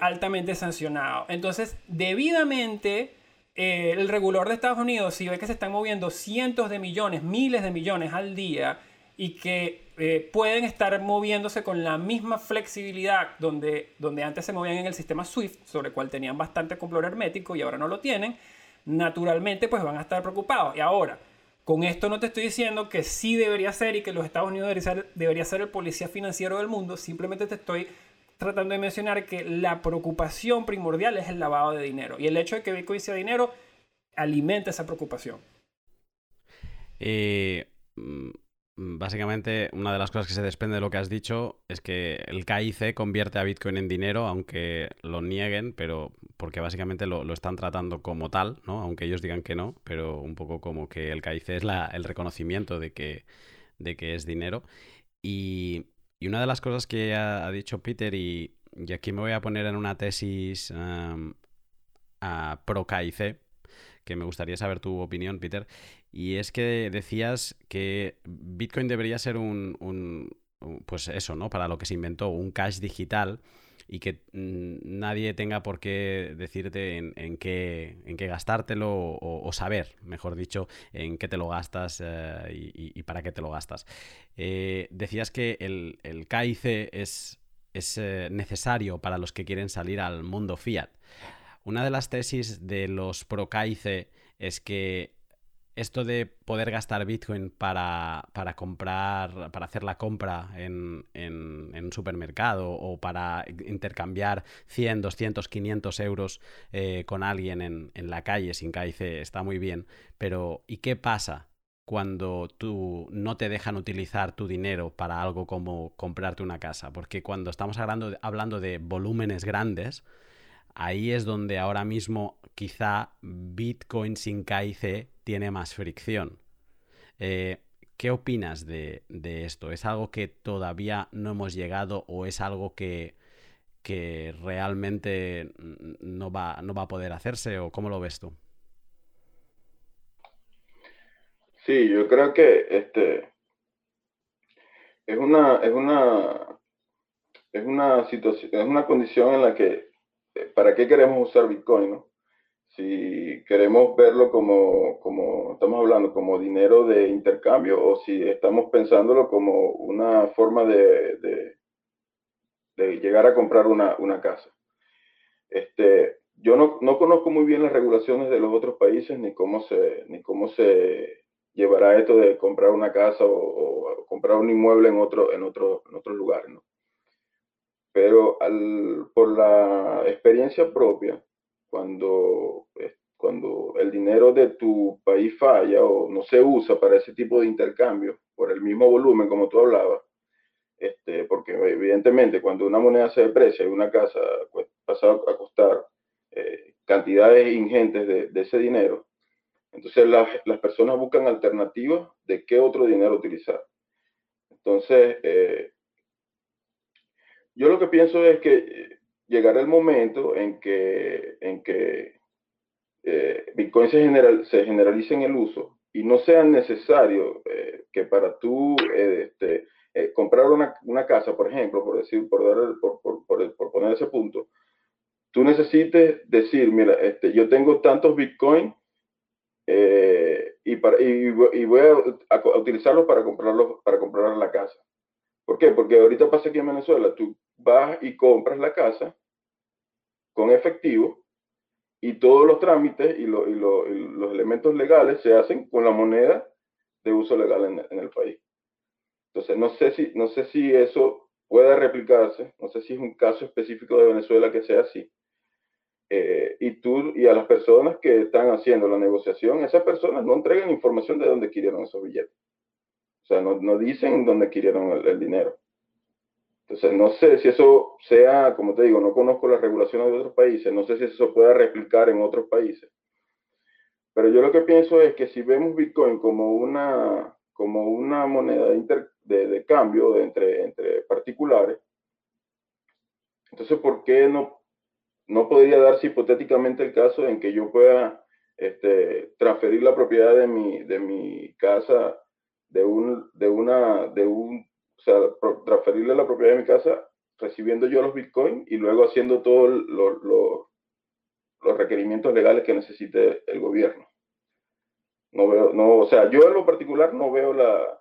altamente sancionado. Entonces, debidamente, el regulador de Estados Unidos, si ve que se están moviendo cientos de millones, miles de millones al día, y que eh, pueden estar moviéndose con la misma flexibilidad donde, donde antes se movían en el sistema SWIFT, sobre el cual tenían bastante control hermético y ahora no lo tienen, naturalmente pues van a estar preocupados. Y ahora, con esto no te estoy diciendo que sí debería ser y que los Estados Unidos debería ser, debería ser el policía financiero del mundo, simplemente te estoy tratando de mencionar que la preocupación primordial es el lavado de dinero y el hecho de que Bitcoin sea dinero alimenta esa preocupación. Eh, mm, básicamente, una de las cosas que se desprende de lo que has dicho es que el KIC convierte a Bitcoin en dinero, aunque lo nieguen, pero porque básicamente lo, están tratando como tal, ¿no? Aunque ellos digan que no, pero un poco como que el KIC es la, el reconocimiento de que, de que es dinero. Y, una de las cosas que ha, dicho Peter, y, aquí me voy a poner en una tesis pro KIC, que me gustaría saber tu opinión, Peter, y es que decías que Bitcoin debería ser un, pues eso, ¿no? Para lo que se inventó, un cash digital y que mm, nadie tenga por qué decirte en, qué, en qué gastártelo o, saber, mejor dicho, en qué te lo gastas eh, y, para qué te lo gastas. Eh, decías que el, el es, es eh, necesario para los que quieren salir al mundo fiat. Una de las tesis de los pro KIC es que esto de poder gastar Bitcoin para, comprar, para hacer la compra en, un supermercado o para intercambiar 100, 200, 500 euros eh, con alguien en, la calle sin KIC está muy bien, pero ¿y qué pasa cuando tú no te dejan utilizar tu dinero para algo como comprarte una casa? Porque cuando estamos hablando hablando de volúmenes grandes, ahí es donde ahora mismo quizá Bitcoin sin KIC tiene más fricción. Eh, ¿Qué opinas de, esto? ¿Es algo que todavía no hemos llegado o es algo que, que realmente no va, no va a poder hacerse o cómo lo ves tú? Sí, yo creo que este es una, es una, es una situación, es una condición en la que, ¿para qué queremos usar Bitcoin? si queremos verlo como, como estamos hablando, como dinero de intercambio o si estamos pensándolo como una forma de, llegar a comprar una, una, casa. Este, yo no, no, conozco muy bien las regulaciones de los otros países ni cómo se, ni cómo se llevará esto de comprar una casa o, comprar un inmueble en otro, en otro, en otro lugar, ¿no? Pero al, por la experiencia propia, cuando, cuando el dinero de tu país falla o no se usa para ese tipo de intercambio por el mismo volumen como tú hablabas, este, porque evidentemente cuando una moneda se deprecia y una casa pues, pasa a costar eh, cantidades ingentes de, de, ese dinero, entonces las, las, personas buscan alternativas de qué otro dinero utilizar. Entonces, eh, yo lo que pienso es que llegará el momento en que, en que eh, Bitcoin se, general, generalice en el uso y no sea necesario eh, que para tú eh, este, comprar una, una, casa, por ejemplo, por decir, por, dar, por, por, por, poner ese punto, tú necesites decir, mira, este, yo tengo tantos Bitcoin y, para, y, voy a, a, utilizarlos para comprarlos, para comprar la casa. ¿Por qué? Porque ahorita pasa aquí en Venezuela, tú vas y compras la casa con efectivo y todos los trámites y, los elementos legales se hacen con la moneda de uso legal en, el país. Entonces, no sé, si, no sé si eso puede replicarse, no sé si es un caso específico de Venezuela que sea así. Eh, y tú y a las personas que están haciendo la negociación, esas personas no entregan información de dónde adquirieron esos billetes. O sea, no, no dicen dónde adquirieron el dinero. Entonces, no sé si eso sea, como te digo, no conozco las regulaciones de otros países, no sé si eso pueda replicar en otros países. Pero yo lo que pienso es que si vemos Bitcoin como una, como una moneda de, de, cambio entre, entre particulares, entonces, ¿por qué no, no podría darse hipotéticamente el caso en que yo pueda este, transferir la propiedad de mi, de mi casa de, un, de, una, de un o sea, transferirle la propiedad de mi casa, recibiendo yo los bitcoins y luego haciendo todos los requerimientos legales que necesite el gobierno. No veo, no, o sea, yo en lo particular no veo la,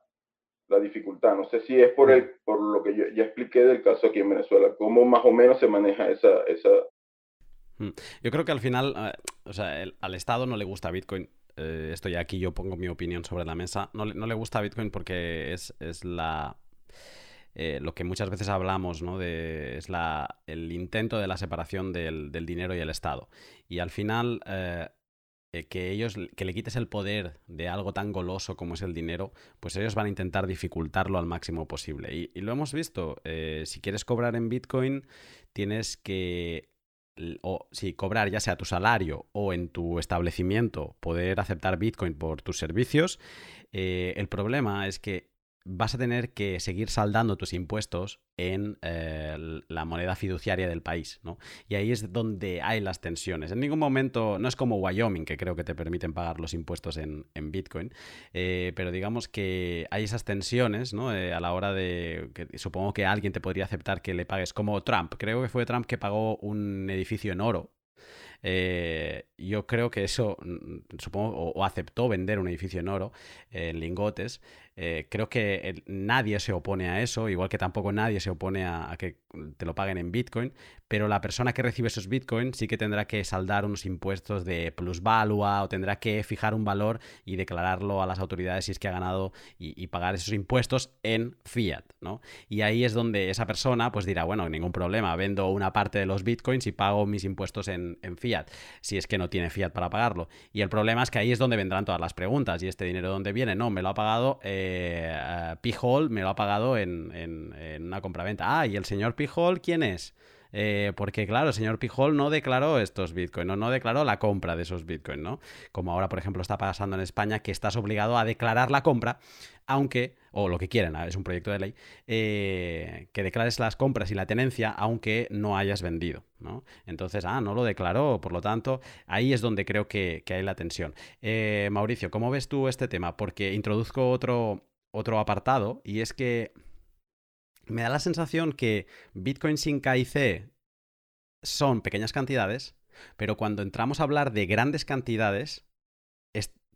la dificultad. No sé si es por, el, por lo que ya expliqué del caso aquí en Venezuela, cómo más o menos se maneja esa... esa... Mm. Yo creo que al final, eh, o sea, al Estado no le gusta Bitcoin. Eh, estoy aquí, yo pongo mi opinión sobre la mesa. No, no le gusta Bitcoin porque es, es la eh, lo que muchas veces hablamos, ¿no? Es la, el intento de la separación del, dinero y el Estado. Y al final, eh, eh, que ellos, que le quites el poder de algo tan goloso como es el dinero, pues ellos van a intentar dificultarlo al máximo posible. Y, lo hemos visto, si quieres cobrar en Bitcoin, tienes que o si cobrar ya sea tu salario o en tu establecimiento poder aceptar Bitcoin por tus servicios, el problema es que vas a tener que seguir saldando tus impuestos en eh, la moneda fiduciaria del país, ¿no? Y ahí es donde hay las tensiones. En ningún momento, no es como Wyoming, que creo que te permiten pagar los impuestos en, Bitcoin, eh, pero digamos que hay esas tensiones, ¿no? Eh, a la hora de, supongo que alguien te podría aceptar que le pagues, como Trump, creo que fue Trump que pagó un edificio en oro yo creo que eso, mm, supongo, o, aceptó vender un edificio en oro, en lingotes. Eh, creo que nadie se opone a eso, igual que tampoco nadie se opone a, que te lo paguen en Bitcoin, pero la persona que recibe esos Bitcoin sí que tendrá que saldar unos impuestos de plusvalua o tendrá que fijar un valor y declararlo a las autoridades si es que ha ganado y, pagar esos impuestos en fiat, ¿no? Y ahí es donde esa persona pues dirá, bueno, ningún problema, vendo una parte de los Bitcoins y pago mis impuestos en, fiat si es que no tiene fiat para pagarlo. Y el problema es que ahí es donde vendrán todas las preguntas. ¿Y este dinero dónde viene? No, me lo ha pagado eh, Pijol, me lo ha pagado en, en, en una compraventa. Ah, ¿y el señor Pijol quién es? Eh, porque claro, el señor Pijol no declaró estos Bitcoin, no, no declaró la compra de esos Bitcoin, ¿no? Como ahora, por ejemplo, está pasando en España, que estás obligado a declarar la compra, aunque, o lo que quieran, es un proyecto de ley, eh, que declares las compras y la tenencia, aunque no hayas vendido, ¿no? Entonces, ah, no lo declaró, por lo tanto, ahí es donde creo que, hay la tensión. Eh, Mauricio, ¿cómo ves tú este tema? Porque introduzco otro apartado y es que me da la sensación que Bitcoin sin KIC son pequeñas cantidades, Pero cuando entramos a hablar de grandes cantidades,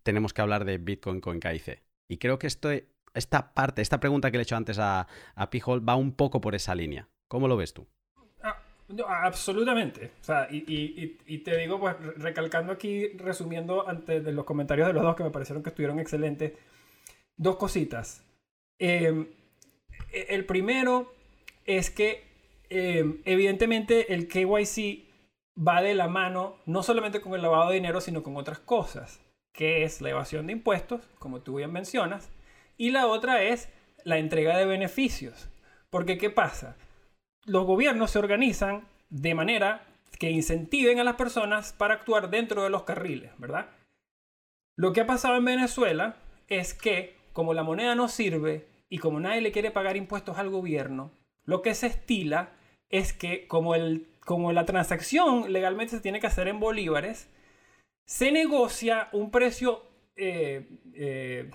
tenemos que hablar de Bitcoin con KIC. Y creo que esto, esta parte, esta pregunta que le he hecho antes a, a va un poco por esa línea. ¿Cómo lo ves tú? Ah, absolutamente. O sea, y, te digo, pues recalcando aquí, resumiendo antes de los comentarios de los dos que me parecieron que estuvieron excelentes, dos cositas. Em, el primero es que em, evidentemente el KYC va de la mano no solamente con el lavado de dinero, sino con otras cosas, que es la evasión de impuestos, como tú bien mencionas, y la otra es la entrega de beneficios. Porque ¿qué pasa? Los gobiernos se organizan de manera que incentiven a las personas para actuar dentro de los carriles, ¿verdad? Lo que ha pasado en Venezuela es que como la moneda no sirve y como nadie le quiere pagar impuestos al gobierno, lo que se estila es que como, el, como la transacción legalmente se tiene que hacer en bolívares, se negocia un precio eh, eh,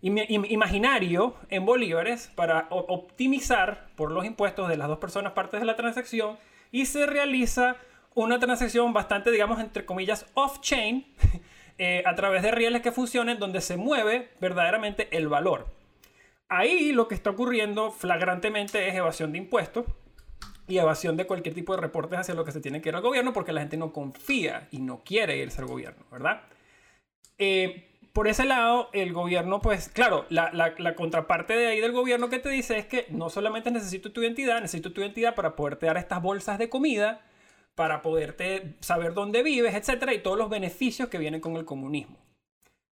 imaginario en bolívares para optimizar por los impuestos de las dos personas partes de la transacción y se realiza una transacción bastante, digamos, entre comillas, off-chain [laughs] eh, a través de rieles que funcionen donde se mueve verdaderamente el valor. Ahí lo que está ocurriendo flagrantemente es evasión de impuestos y evasión de cualquier tipo de reportes hacia lo que se tiene que ir al gobierno porque la gente no confía y no quiere irse al gobierno, ¿verdad? Eh, por ese lado, el gobierno, pues, claro, la, la, contraparte de ahí del gobierno que te dice es que no solamente necesito tu identidad, necesito tu identidad para poderte dar estas bolsas de comida, para poderte saber dónde vives, etcétera, y todos los beneficios que vienen con el comunismo.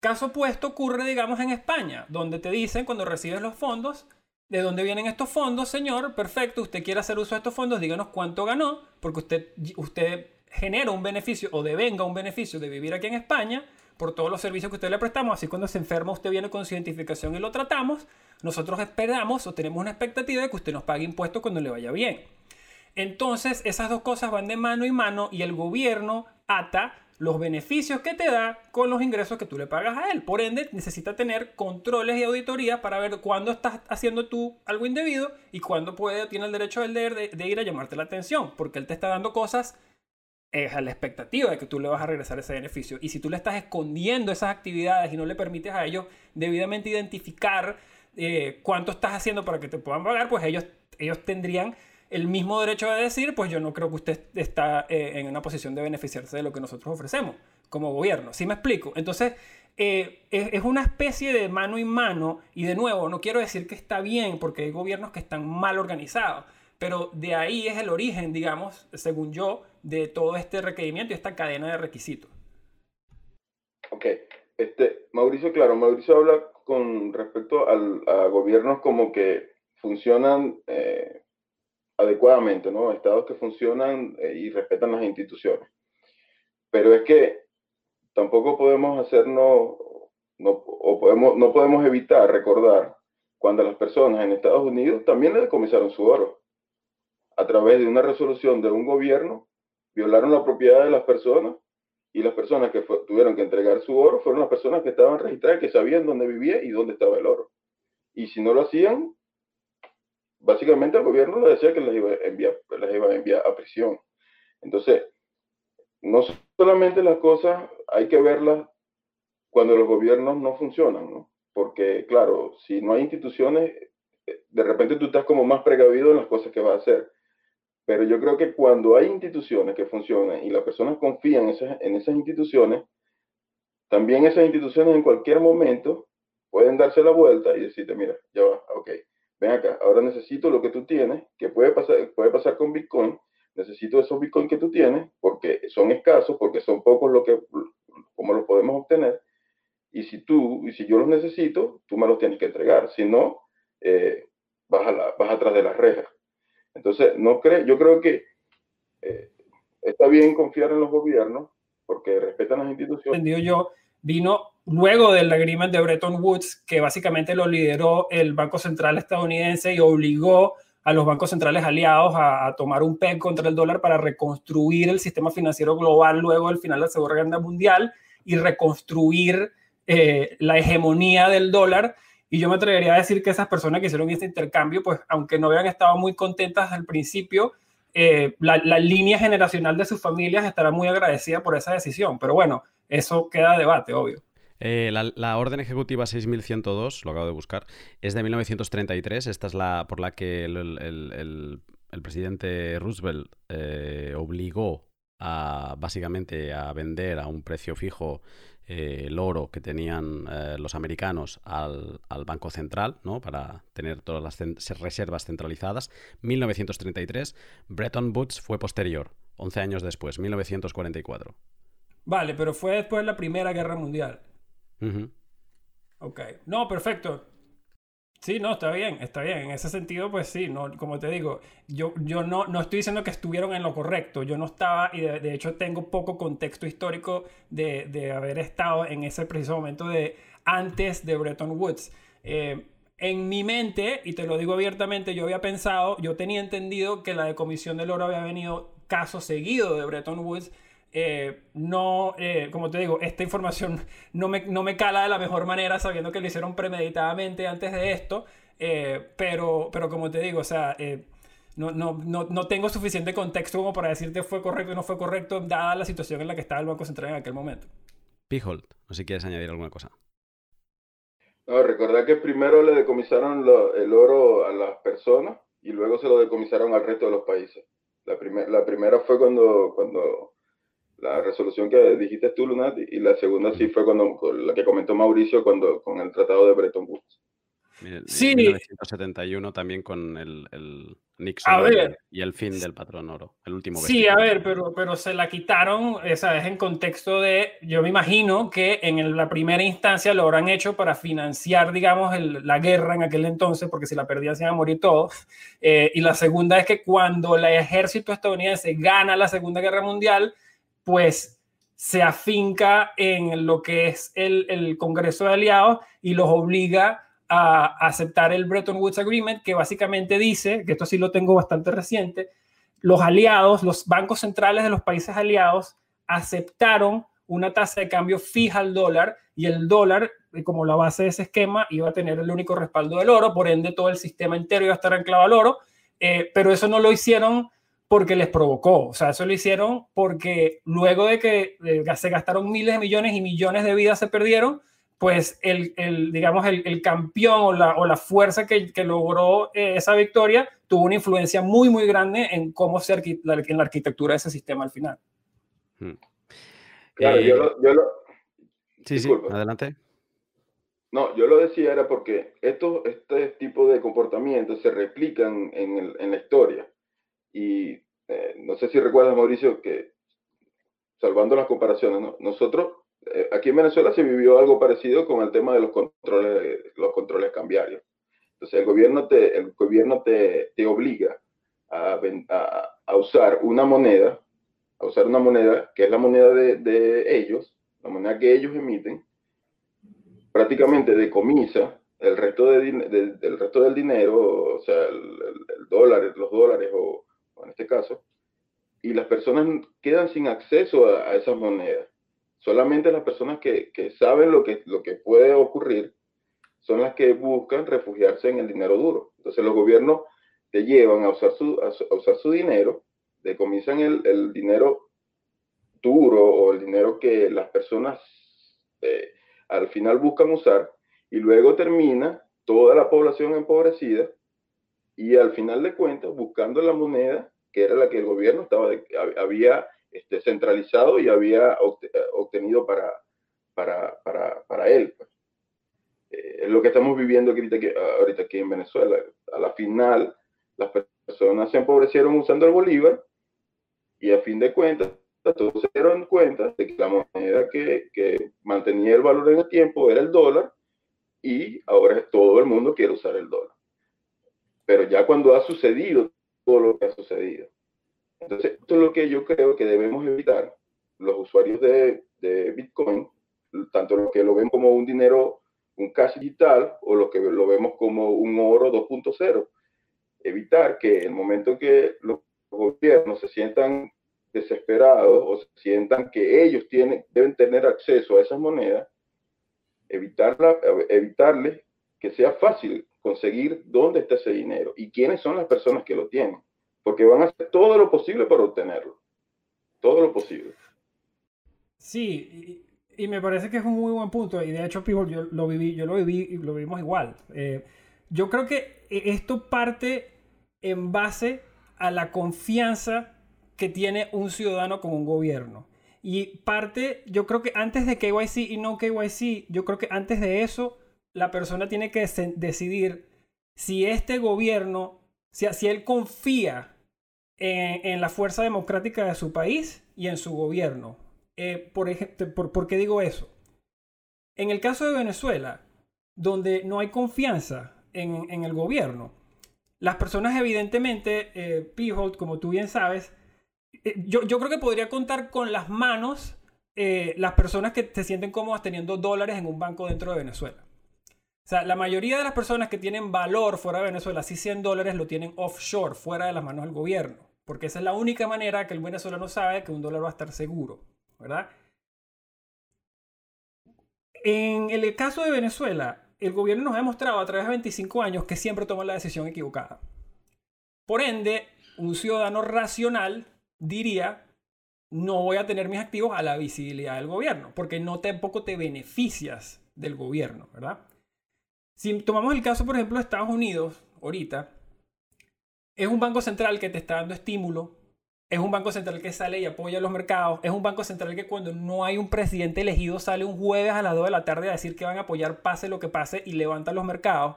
Caso opuesto ocurre, digamos, en España, donde te dicen cuando recibes los fondos, ¿de dónde vienen estos fondos, señor? Perfecto, usted quiere hacer uso de estos fondos, díganos cuánto ganó, porque usted, usted genera un beneficio o devenga un beneficio de vivir aquí en España por todos los servicios que usted le prestamos. Así cuando se enferma usted viene con su identificación y lo tratamos. Nosotros esperamos o tenemos una expectativa de que usted nos pague impuestos cuando le vaya bien. Entonces esas dos cosas van de mano y mano y el gobierno ata los beneficios que te da con los ingresos que tú le pagas a él. Por ende, necesita tener controles y auditorías para ver cuándo estás haciendo tú algo indebido y cuándo puede, tiene el derecho de, de ir a llamarte la atención, porque él te está dando cosas es a la expectativa de que tú le vas a regresar ese beneficio. Y si tú le estás escondiendo esas actividades y no le permites a ellos debidamente identificar eh, cuánto estás haciendo para que te puedan pagar, pues ellos, ellos tendrían el mismo derecho de decir, pues yo no creo que usted está eh, en una posición de beneficiarse de lo que nosotros ofrecemos como gobierno. ¿Sí me explico? Entonces, eh, es, una especie de mano y mano, y de nuevo, no quiero decir que está bien, porque hay gobiernos que están mal organizados, pero de ahí es el origen, digamos, según yo, de todo este requerimiento y esta cadena de requisitos. Ok, este, Mauricio, claro, Mauricio habla con respecto a gobiernos como que funcionan eh, adecuadamente, ¿no? Estados que funcionan eh, y respetan las instituciones. Pero es que tampoco podemos hacernos, no, o podemos, no podemos evitar recordar cuando las personas en Estados Unidos también le decomisaron su oro a través de una resolución de un gobierno, violaron la propiedad de las personas y las personas que tuvieron que entregar su oro fueron las personas que estaban registradas, que sabían dónde vivía y dónde estaba el oro. Y si no lo hacían, básicamente el gobierno les decía que les iba a enviar, a, prisión. Entonces, no solamente las cosas hay que verlas cuando los gobiernos no funcionan. Porque, claro, si no hay instituciones, eh, de repente tú estás como más precavido en las cosas que vas a hacer. Pero yo creo que cuando hay instituciones que funcionan y las personas confían en esas, en esas instituciones, también esas instituciones en cualquier momento pueden darse la vuelta y decirte, mira, ya va, ok, ven acá, ahora necesito lo que tú tienes, que puede pasar, puede pasar con Bitcoin, necesito esos Bitcoin que tú tienes, porque son escasos, porque son pocos lo que, como los podemos obtener, y si tú, y si yo los necesito, tú me los tienes que entregar, si no, eh, vas, a vas atrás de las rejas. Entonces, no cree, yo creo que eh, está bien confiar en los gobiernos porque respetan las instituciones. Entendido yo, vino luego del agreement de Bretton Woods, que básicamente lo lideró el Banco Central estadounidense y obligó a los bancos centrales aliados a, tomar un PEG contra el dólar para reconstruir el sistema financiero global luego del final de la Segunda Guerra Mundial y reconstruir eh, la hegemonía del dólar y yo me atrevería a decir que esas personas que hicieron este intercambio, pues aunque no habían estado muy contentas al principio, eh, la, línea generacional de sus familias estará muy agradecida por esa decisión. Pero bueno, eso queda a debate, obvio. Eh, la, Orden Ejecutiva 6102, lo acabo de buscar, es de 1933. Esta es la por la que el, presidente Roosevelt eh, obligó a, básicamente a vender a un precio fijo eh, el oro que tenían los americanos al, Banco Central, ¿no? Para tener todas las reservas centralizadas. 1933. Bretton Woods fue posterior, 11 años después, 1944. Vale, pero fue después de la Primera Guerra Mundial. Ok. No, perfecto. Sí, no, está bien, está bien. En ese sentido, pues sí, no, como te digo, yo, yo no, no estoy diciendo que estuvieron en lo correcto. Yo no estaba, y de, hecho tengo poco contexto histórico de, de, haber estado en ese preciso momento de antes de Bretton Woods. Eh, en mi mente, y te lo digo abiertamente, yo había pensado, yo tenía entendido que la decomisión del oro había venido caso seguido de Bretton Woods eh, no, eh, como te digo, esta información [laughs] no me, no me, cala de la mejor manera sabiendo que lo hicieron premeditadamente antes de esto, eh, pero, pero como te digo, o sea, no, no, no, no, tengo suficiente contexto como para decirte fue correcto o no fue correcto, dada la situación en la que estaba el Banco Central en aquel momento. Pijold, no sé si quieres añadir alguna cosa. No, recordad que primero le decomisaron el oro a las personas y luego se lo decomisaron al resto de los países. La, la primera fue cuando, cuando la resolución que dijiste tú, Lunati, y la segunda sí fue cuando la que comentó Mauricio cuando con el tratado de Bretton Woods. sí. 1971 también con el, el Nixon y el fin del patrón oro, el último. Sí, a ver, pero, pero se la quitaron, esa vez en contexto de, yo me imagino que en la primera instancia lo habrán hecho para financiar, digamos, la guerra en aquel entonces, porque si la perdían se iban a morir todos. Eh, y la segunda es que cuando el ejército estadounidense gana la Segunda Guerra Mundial, pues se afinca en lo que es el, Congreso de Aliados y los obliga a aceptar el Bretton Woods Agreement, que básicamente dice, que esto sí lo tengo bastante reciente, los aliados, los bancos centrales de los países aliados aceptaron una tasa de cambio fija al dólar y el dólar, como la base de ese esquema, iba a tener el único respaldo del oro, por ende todo el sistema entero iba a estar anclado al oro, eh, pero eso no lo hicieron porque les provocó. O sea, eso lo hicieron porque luego de que se gastaron miles de millones y millones de vidas se perdieron, pues el, el digamos, el, el, campeón o la, o la fuerza que, que logró eh, esa victoria tuvo una influencia muy, muy grande en cómo se en la arquitectura de ese sistema al final. Hmm. Claro, yo, lo, yo lo, Sí, sí, adelante. No, yo lo decía era porque estos, este tipo de comportamientos se replican en, el, en la historia. Y eh, no sé si recuerdas, Mauricio, que salvando las comparaciones, nosotros eh, aquí en Venezuela se vivió algo parecido con el tema de los controles, los controles cambiarios. Entonces el gobierno te, el gobierno te, te obliga a, a, a, usar una moneda, a usar una moneda que es la moneda de, de ellos, la moneda que ellos emiten, prácticamente decomisa el resto, de, del resto del dinero, o sea, el, el dólar, los dólares o, en este caso, y las personas quedan sin acceso a, esas monedas. Solamente las personas que, que, saben lo que, lo que puede ocurrir son las que buscan refugiarse en el dinero duro. Entonces los gobiernos te llevan a usar su, a, usar su dinero, decomisan el, el dinero duro o el dinero que las personas eh, al final buscan usar y luego termina toda la población empobrecida y al final de cuentas buscando la moneda que era la que el gobierno estaba había este, centralizado y había obtenido para, para, para, para él. Pues. Eh, lo que estamos viviendo ahorita, ahorita aquí en Venezuela. A la final, las personas se empobrecieron usando el bolívar y a fin de cuentas, todos se dieron cuenta de que la moneda que, que mantenía el valor en el tiempo era el dólar y ahora todo el mundo quiere usar el dólar. Pero ya cuando ha sucedido todo lo que ha sucedido. Entonces, esto es lo que yo creo que debemos evitar los usuarios de, de Bitcoin, tanto los que lo ven como un dinero, un cash digital, o los que lo vemos como un oro 2.0. Evitar que el momento que los gobiernos se sientan desesperados o se sientan que ellos tienen, deben tener acceso a esas monedas, evitarla, evitarles que sea fácil conseguir dónde está ese dinero y quiénes son las personas que lo tienen. porque van a hacer todo lo posible para obtenerlo. Todo lo posible. Sí, y, me parece que es un muy buen punto. Y de hecho, Pivo, yo lo viví, yo lo viví lo vimos igual. Eh, yo creo que esto parte en base a la confianza que tiene un ciudadano con un gobierno. Y parte, yo creo que antes de KYC y no KYC, yo creo que antes de eso, la persona tiene que decidir si este gobierno, si, si él confía en, la fuerza democrática de su país y en su gobierno. Eh, por, ejemplo, por, qué digo eso? En el caso de Venezuela, donde no hay confianza en, el gobierno, las personas evidentemente, eh, como tú bien sabes, eh, yo, yo, creo que podría contar con las manos eh, las personas que se sienten cómodas teniendo dólares en un banco dentro de Venezuela. O sea, la mayoría de las personas que tienen valor fuera de Venezuela, si 100 dólares lo tienen offshore, fuera de las manos del gobierno. Porque esa es la única manera que el venezolano sabe que un dólar va a estar seguro, ¿verdad? En el caso de Venezuela, el gobierno nos ha demostrado a través de 25 años que siempre toma la decisión equivocada. Por ende, un ciudadano racional diría, no voy a tener mis activos a la visibilidad del gobierno, porque no tampoco te beneficias del gobierno, ¿verdad? Si tomamos el caso, por ejemplo, de Estados Unidos, ahorita, es un banco central que te está dando estímulo, es un banco central que sale y apoya los mercados, es un banco central que cuando no hay un presidente elegido sale un jueves a las 2 de la tarde a decir que van a apoyar pase lo que pase y levanta los mercados.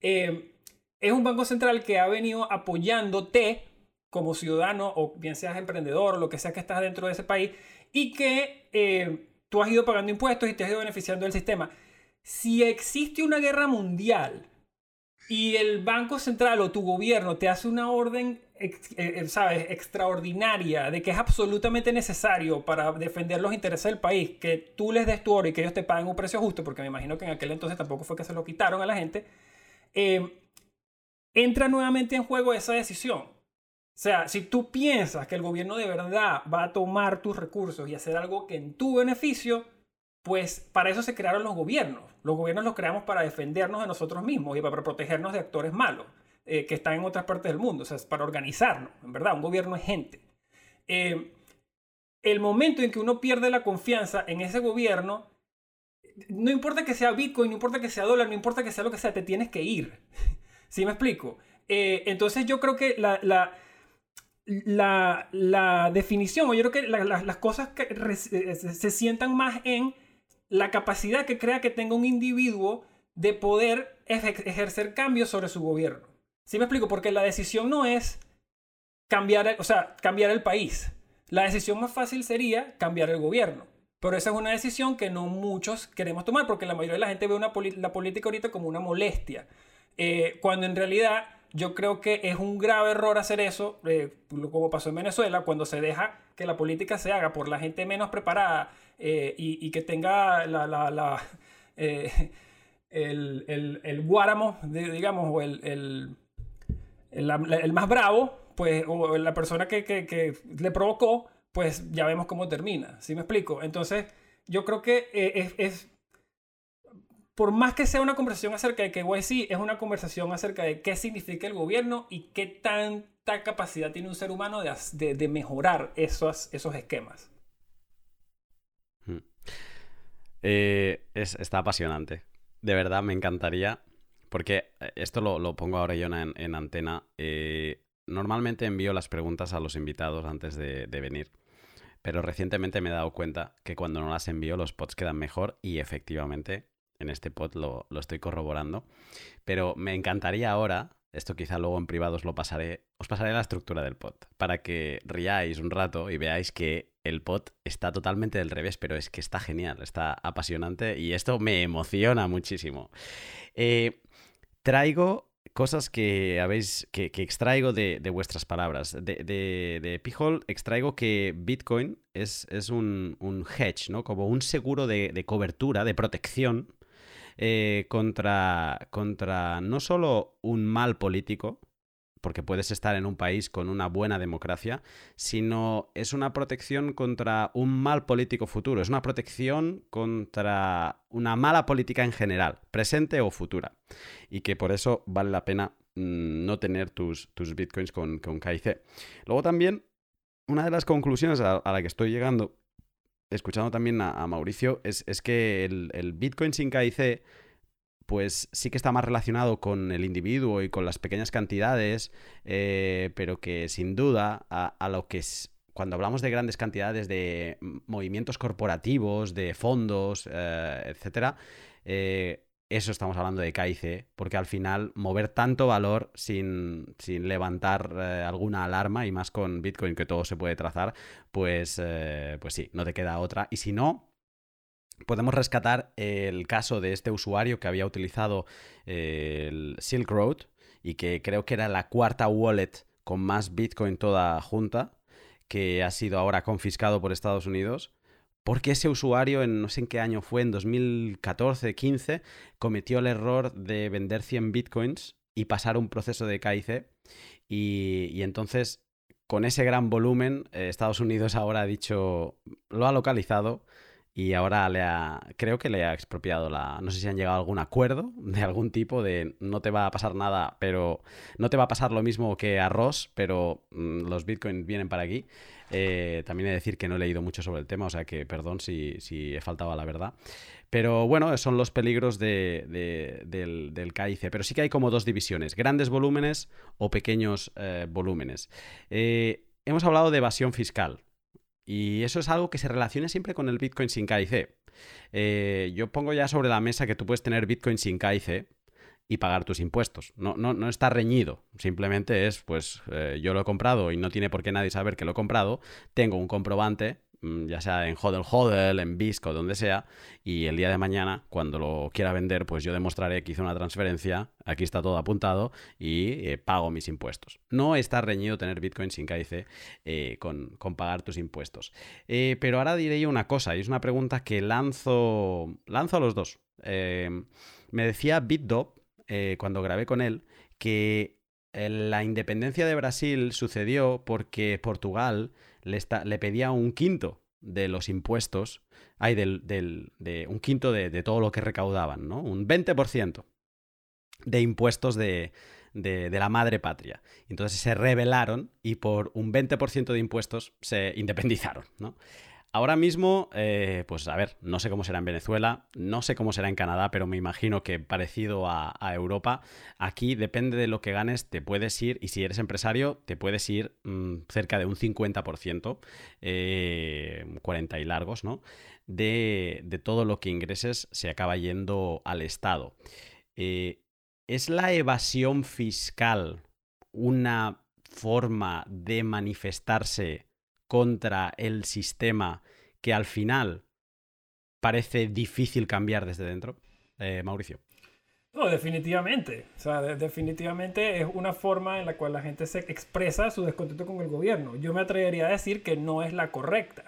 Eh, es un banco central que ha venido apoyándote como ciudadano o bien seas emprendedor o lo que sea que estás dentro de ese país y que eh, tú has ido pagando impuestos y te has ido beneficiando del sistema. Si existe una guerra mundial y el Banco Central o tu gobierno te hace una orden, eh, eh, ¿sabes?, extraordinaria de que es absolutamente necesario para defender los intereses del país, que tú les des tu oro y que ellos te paguen un precio justo, porque me imagino que en aquel entonces tampoco fue que se lo quitaron a la gente, entra nuevamente en juego esa decisión. O sea, si tú piensas que el gobierno de verdad va a tomar tus recursos y hacer algo que en tu beneficio, pues para eso se crearon los gobiernos. Los gobiernos los creamos para defendernos de nosotros mismos y para protegernos de actores malos eh, que están en otras partes del mundo. O sea, es para organizarnos, en verdad. Un gobierno es gente. Eh, el momento en que uno pierde la confianza en ese gobierno, no importa que sea Bitcoin, no importa que sea dólar, no importa que sea lo que sea, te tienes que ir. [laughs] ¿Sí me explico? Eh, entonces yo creo que la la, la definición, o yo creo que las cosas que se, sientan más en la capacidad que crea que tenga un individuo de poder ejercer cambios sobre su gobierno. ¿Sí me explico? Porque la decisión no es cambiar, el, o sea, cambiar el país. La decisión más fácil sería cambiar el gobierno. Pero esa es una decisión que no muchos queremos tomar, porque la mayoría de la gente ve una la política ahorita como una molestia. Eh, cuando en realidad yo creo que es un grave error hacer eso, eh, como pasó en Venezuela, cuando se deja que la política se haga por la gente menos preparada eh, y, que tenga [laughs] eh, el, el, digamos, o el, el, más bravo, pues, o la persona que, le provocó, pues ya vemos cómo termina. ¿Sí me explico? Entonces, yo creo que es, es por más que sea una conversación acerca de KYC, es una conversación acerca de qué significa el gobierno y qué tanta capacidad tiene un ser humano de, mejorar esos, esos esquemas. Hmm. Eh, está apasionante. De verdad, me encantaría. Porque eh, esto lo, pongo ahora yo en, antena. Eh, normalmente envío las preguntas a los invitados antes de venir. Pero recientemente me he dado cuenta que cuando no las envío los pods quedan mejor y efectivamente en este pod lo, estoy corroborando. Pero me encantaría ahora, esto quizá luego en privado os lo pasaré, os pasaré la estructura del pod para que riáis un rato y veáis que el pod está totalmente del revés, pero es que está genial, está apasionante y esto me emociona muchísimo. Eh, traigo cosas que habéis que, extraigo de, vuestras palabras. De, de, Pijol extraigo que Bitcoin es, es un, un, hedge, ¿no? Como un seguro de, cobertura, de protección eh, contra, contra no solo un mal político, porque puedes estar en un país con una buena democracia, sino es una protección contra un mal político futuro, es una protección contra una mala política en general, presente o futura, y que por eso vale la pena mm, no tener tus, tus bitcoins con, con KIC. Luego también, una de las conclusiones a, la que estoy llegando, escuchando también a, Mauricio, es, que el, bitcoin sin KIC pues sí que está más relacionado con el individuo y con las pequeñas cantidades, eh, pero que sin duda a, lo que es, cuando hablamos de grandes cantidades de movimientos corporativos, de fondos, eh, etcétera, eh, eso estamos hablando de KIC, porque al final mover tanto valor sin, levantar eh, alguna alarma y más con Bitcoin que todo se puede trazar, pues, eh, pues sí, no te queda otra. Y si no, podemos rescatar el caso de este usuario que había utilizado el Silk Road y que creo que era la cuarta wallet con más Bitcoin toda junta, que ha sido ahora confiscado por Estados Unidos porque ese usuario, en no sé en qué año fue, en 2014, 15, cometió el error de vender 100 bitcoins y pasar un proceso de KIC. Y, entonces, con ese gran volumen, eh, Estados Unidos ahora ha dicho, lo ha localizado y ahora le ha, creo que le ha expropiado la, no sé si han llegado a algún acuerdo de algún tipo de no te va a pasar nada, pero no te va a pasar lo mismo que a Ross, pero mm, los bitcoins vienen para aquí. Eh, también he de decir que no he leído mucho sobre el tema, o sea que perdón si, he faltado a la verdad. Pero bueno, son los peligros del, del, KIC. Pero sí que hay como dos divisiones, grandes volúmenes o pequeños eh, volúmenes. Eh, hemos hablado de evasión fiscal. Y eso es algo que se relaciona siempre con el Bitcoin sin KIC. yo pongo ya sobre la mesa que tú puedes tener Bitcoin sin KIC, y pagar tus impuestos. No, no, no está reñido. Simplemente es, pues, eh, yo lo he comprado y no tiene por qué nadie saber que lo he comprado. Tengo un comprobante, mm, ya sea en Hodel Hodel, en BISC o donde sea, y el día de mañana, cuando lo quiera vender, pues yo demostraré que hice una transferencia, aquí está todo apuntado, y eh, pago mis impuestos. No está reñido tener Bitcoin sin KIC eh, con, con, pagar tus impuestos. pero ahora diré yo una cosa, y es una pregunta que lanzo, lanzo a los dos. me decía BitDop, eh, cuando grabé con él, que la independencia de Brasil sucedió porque Portugal le, pedía un quinto de los impuestos, hay de un quinto de, todo lo que recaudaban, ¿no? Un 20% de impuestos de, de, la madre patria. Entonces se rebelaron y por un 20% de impuestos se independizaron, ¿no? Ahora mismo, eh, pues a ver, no sé cómo será en Venezuela, no sé cómo será en Canadá, pero me imagino que parecido a, Europa, aquí depende de lo que ganes, te puedes ir, y si eres empresario, te puedes ir mm, cerca de un 50%, 40 eh, y largos, ¿no? De, todo lo que ingreses se acaba yendo al Estado. Eh, ¿Es la evasión fiscal una forma de manifestarse contra el sistema que al final parece difícil cambiar desde dentro? Eh, Mauricio. No, definitivamente. O sea, definitivamente es una forma en la cual la gente se expresa su descontento con el gobierno. Yo me atrevería a decir que no es la correcta.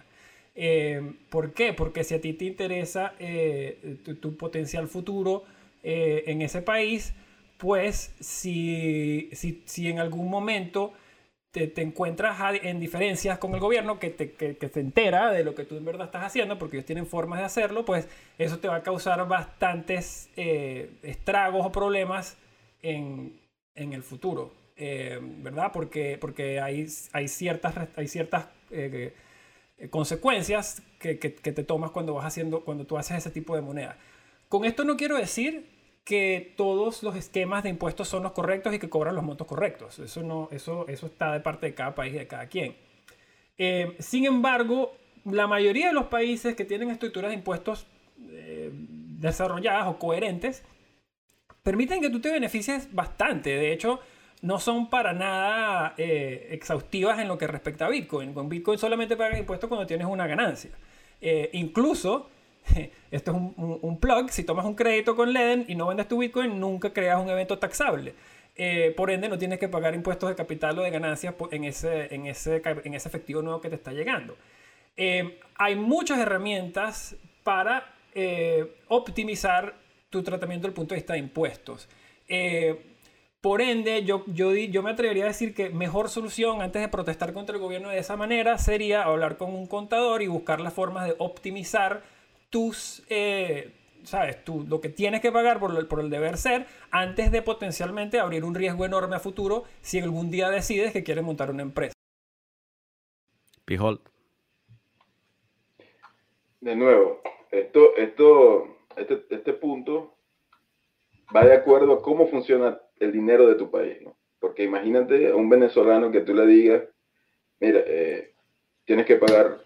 Eh, ¿Por qué? Porque si a ti te interesa eh, tu, potencial futuro en ese país, pues si, si, si en algún momento te, encuentras en diferencias con el gobierno que te, que, se entera de lo que tú en verdad estás haciendo, porque ellos tienen formas de hacerlo, pues eso te va a causar bastantes eh, estragos o problemas en, en el futuro, eh, ¿verdad? Porque, porque hay, hay ciertas, hay ciertas eh, consecuencias que, que, te tomas cuando, vas haciendo, cuando tú haces ese tipo de moneda. Con esto no quiero decir que todos los esquemas de impuestos son los correctos y que cobran los montos correctos. Eso, no, eso, eso está de parte de cada país y de cada quien. Eh, sin embargo, la mayoría de los países que tienen estructuras de impuestos eh, desarrolladas o coherentes permiten que tú te beneficies bastante. De hecho, no son para nada eh, exhaustivas en lo que respecta a Bitcoin. Con Bitcoin solamente pagas impuestos cuando tienes una ganancia. incluso [laughs] esto es un, plug, si tomas un crédito con Leden y no vendes tu Bitcoin, nunca creas un evento taxable. Eh, por ende, no tienes que pagar impuestos de capital o de ganancias en ese, en ese, en ese efectivo nuevo que te está llegando. Eh, hay muchas herramientas para eh, optimizar tu tratamiento desde el punto de vista de impuestos. por ende, yo, yo, yo me atrevería a decir que mejor solución antes de protestar contra el gobierno de esa manera sería hablar con un contador y buscar las formas de optimizar tus, eh, sabes, tú lo que tienes que pagar por, el, por el deber ser antes de potencialmente abrir un riesgo enorme a futuro si algún día decides que quieres montar una empresa. Pijol. De nuevo, esto, esto, este, este punto va de acuerdo a cómo funciona el dinero de tu país, ¿no? Porque imagínate a un venezolano que tú le digas, mira, eh, tienes que pagar,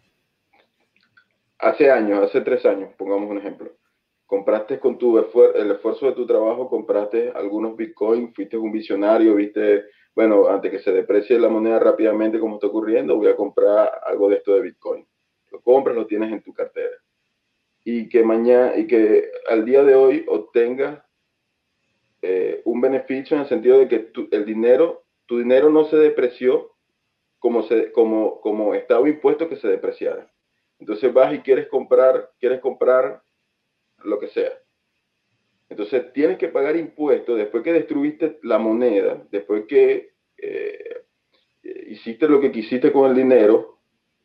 hace años, hace tres años, pongamos un ejemplo, compraste con tu el esfuerzo de tu trabajo, compraste algunos bitcoins, fuiste un visionario, viste, bueno, antes que se deprecie la moneda rápidamente como está ocurriendo, voy a comprar algo de esto de bitcoin. Lo compras, lo tienes en tu cartera. Y que mañana, y que al día de hoy obtengas eh, un beneficio en el sentido de que el dinero, tu dinero no se depreció como, como, como estaba impuesto que se depreciara. Entonces vas y quieres comprar, quieres comprar lo que sea. Entonces tienes que pagar impuestos después que destruiste la moneda, después que eh, hiciste lo que quisiste con el dinero,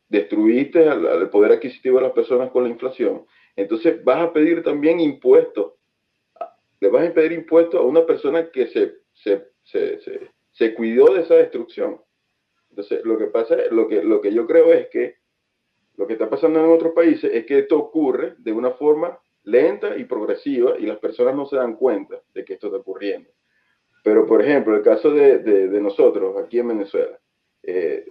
destruiste el poder adquisitivo de las personas con la inflación. Entonces vas a pedir también impuestos. Le vas a pedir impuestos a una persona que se, se, se, se, cuidó de esa destrucción. Entonces, lo que pasa, lo que, lo que yo creo es que lo que está pasando en otros países es que esto ocurre de una forma lenta y progresiva y las personas no se dan cuenta de que esto está ocurriendo. Pero, por ejemplo, el caso de, de, nosotros aquí en Venezuela, eh,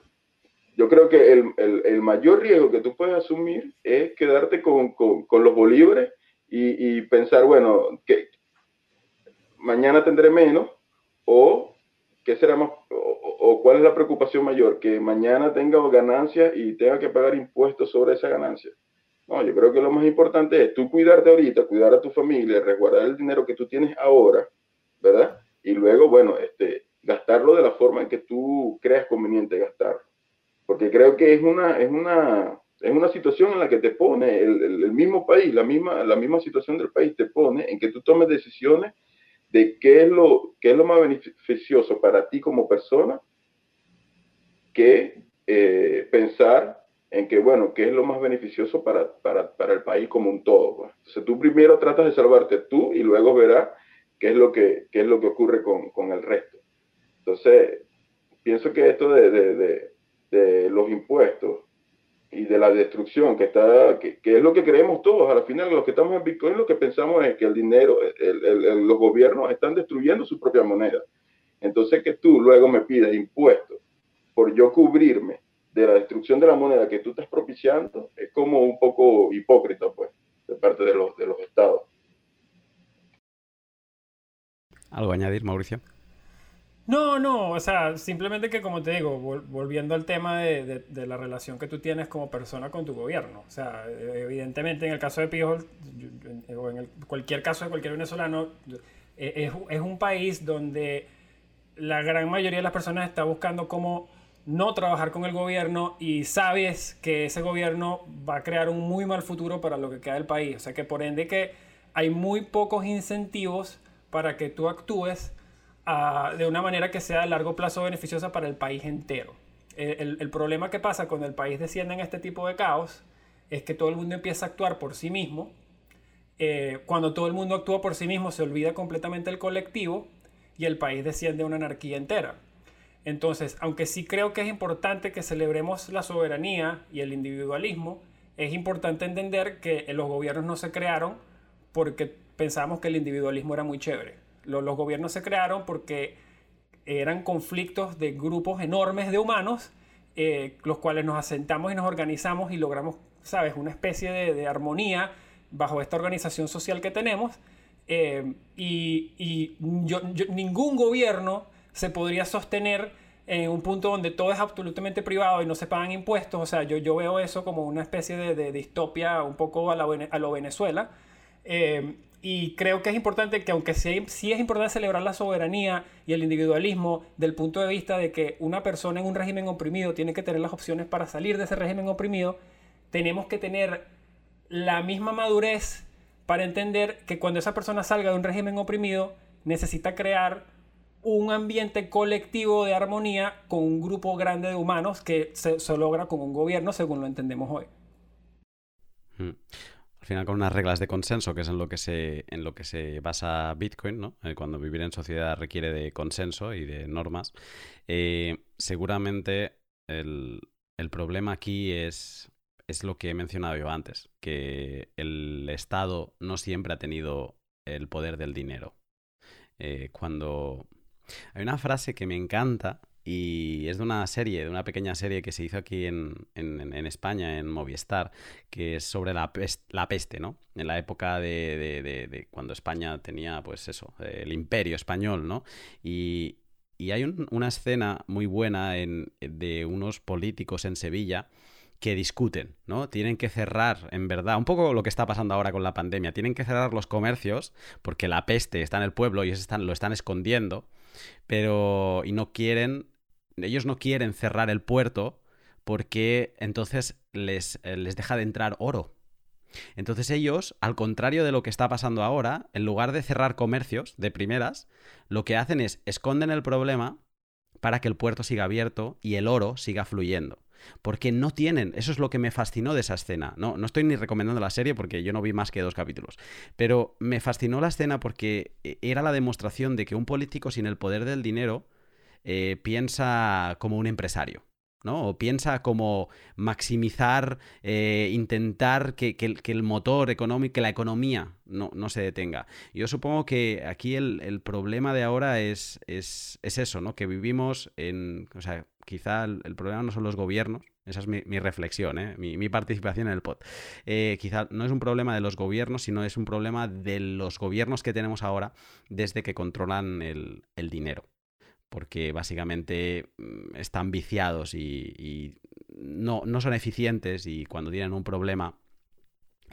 yo creo que el, el, mayor riesgo que tú puedes asumir es quedarte con, con, con los bolívares y, y, pensar, bueno, que mañana tendré menos o qué será más o, o, cuál es la preocupación mayor, que mañana tenga ganancia y tenga que pagar impuestos sobre esa ganancia. No, yo creo que lo más importante es tú cuidarte ahorita, cuidar a tu familia, resguardar el dinero que tú tienes ahora, ¿verdad? Y luego, bueno, este, gastarlo de la forma en que tú creas conveniente gastarlo. Porque creo que es una, es una, es una situación en la que te pone el, el, mismo país, la misma, la misma situación del país te pone en que tú tomes decisiones de qué es lo, qué es lo más beneficioso para ti como persona que eh, pensar en que, bueno, qué es lo más beneficioso para, para, para el país como un todo. Pues. Entonces tú primero tratas de salvarte tú y luego verás qué es lo que, qué es lo que ocurre con, con el resto. Entonces, pienso que esto de, de, de, de, los impuestos y de la destrucción que está, que, que, es lo que creemos todos, al final los que estamos en Bitcoin lo que pensamos es que el dinero, el, los gobiernos están destruyendo su propia moneda. Entonces que tú luego me pidas impuestos por yo cubrirme de la destrucción de la moneda que tú estás propiciando es como un poco hipócrita, pues, de parte de los, de los estados. ¿Algo a añadir, Mauricio? No, no, o sea, simplemente que como te digo, volviendo al tema de, de, la relación que tú tienes como persona con tu gobierno. O sea, evidentemente en el caso de Pijol, o en el, cualquier caso de cualquier venezolano, es, es un país donde la gran mayoría de las personas está buscando cómo no trabajar con el gobierno y sabes que ese gobierno va a crear un muy mal futuro para lo que queda del país. O sea que por ende que hay muy pocos incentivos para que tú actúes de una manera que sea a largo plazo beneficiosa para el país entero. El, el, el, problema que pasa cuando el país desciende en este tipo de caos es que todo el mundo empieza a actuar por sí mismo. Eh, cuando todo el mundo actúa por sí mismo se olvida completamente el colectivo y el país desciende a una anarquía entera. Entonces, aunque sí creo que es importante que celebremos la soberanía y el individualismo, es importante entender que los gobiernos no se crearon porque pensamos que el individualismo era muy chévere. Los, los gobiernos se crearon porque eran conflictos de grupos enormes de humanos, eh, los cuales nos asentamos y nos organizamos y logramos, ¿sabes?, una especie de, de armonía bajo esta organización social que tenemos. Eh, y, y yo, yo, ningún gobierno se podría sostener en un punto donde todo es absolutamente privado y no se pagan impuestos. O sea, yo, yo veo eso como una especie de, de distopia un poco a, la, a lo Venezuela. Eh, y creo que es importante que aunque sí, sí, es importante celebrar la soberanía y el individualismo del punto de vista de que una persona en un régimen oprimido tiene que tener las opciones para salir de ese régimen oprimido, tenemos que tener la misma madurez para entender que cuando esa persona salga de un régimen oprimido necesita crear un ambiente colectivo de armonía con un grupo grande de humanos que se, se logra con un gobierno según lo entendemos hoy. Hmm. Al final con unas reglas de consenso, que es en lo que se, en lo que se basa Bitcoin, ¿no? Eh, cuando vivir en sociedad requiere de consenso y de normas, eh, seguramente el, problema aquí es, es lo que he mencionado yo antes, que el Estado no siempre ha tenido el poder del dinero. Eh, cuando... Hay una frase que me encanta, y es de una serie, de una pequeña serie que se hizo aquí en, España, en Movistar, que es sobre la, la peste, ¿no? En la época de, cuando España tenía, pues eso, el imperio español, ¿no? Y, hay una escena muy buena de unos políticos en Sevilla que discuten, ¿no? Tienen que cerrar, en verdad, un poco lo que está pasando ahora con la pandemia, tienen que cerrar los comercios porque la peste está en el pueblo y están, lo están escondiendo, pero y no quieren ellos no quieren cerrar el puerto porque entonces les, eh, les deja de entrar oro. Entonces ellos, al contrario de lo que está pasando ahora, en lugar de cerrar comercios de primeras, lo que hacen es esconden el problema para que el puerto siga abierto y el oro siga fluyendo. Porque no tienen, eso es lo que me fascinó de esa escena. No, no estoy ni recomendando la serie porque yo no vi más que dos capítulos. Pero me fascinó la escena porque eh, era la demostración de que un político sin el poder del dinero eh, piensa como un empresario. ¿no? O piensa como maximizar, eh, intentar que, el motor económico, que la economía no, se detenga. Yo supongo que aquí el, problema de ahora es, es, eso, ¿no? Que vivimos en. O sea, quizá el, problema no son los gobiernos. Esa es mi, reflexión, ¿eh? mi, participación en el pod. quizá no es un problema de los gobiernos, sino es un problema de los gobiernos que tenemos ahora desde que controlan el dinero porque básicamente mm, están viciados y, no, son eficientes y cuando tienen un problema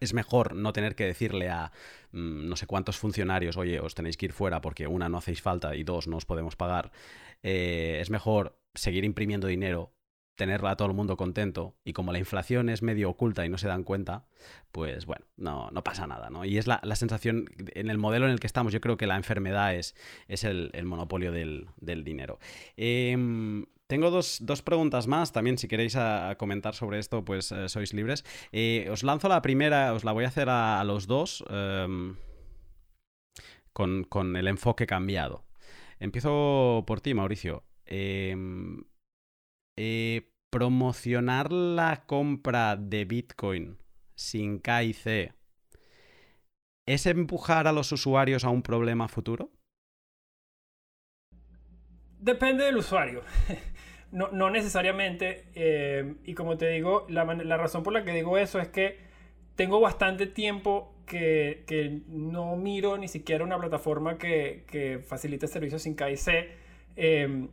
es mejor no tener que decirle a mm, no sé cuántos funcionarios, oye, os tenéis que ir fuera porque una, no hacéis falta y dos, no os podemos pagar. Eh, es mejor seguir imprimiendo dinero tener a todo el mundo contento y como la inflación es medio oculta y no se dan cuenta, pues bueno, no, no pasa nada, ¿no? Y es la, sensación, en el modelo en el que estamos, yo creo que la enfermedad es, es el, monopolio del, dinero. Em, tengo dos, preguntas más, también si queréis comentar sobre esto, pues eh, sois libres. Eh, os lanzo la primera, os la voy a hacer a, los dos em, con, con, el enfoque cambiado. Empiezo por ti, Mauricio. Eh, promocionar la compra de Bitcoin sin KIC es empujar a los usuarios a un problema futuro? Depende del usuario. [laughs] no, necesariamente. Eh, y como te digo, la, razón por la que digo eso es que tengo bastante tiempo que, no miro ni siquiera una plataforma que, que facilite servicios sin KIC. Eh,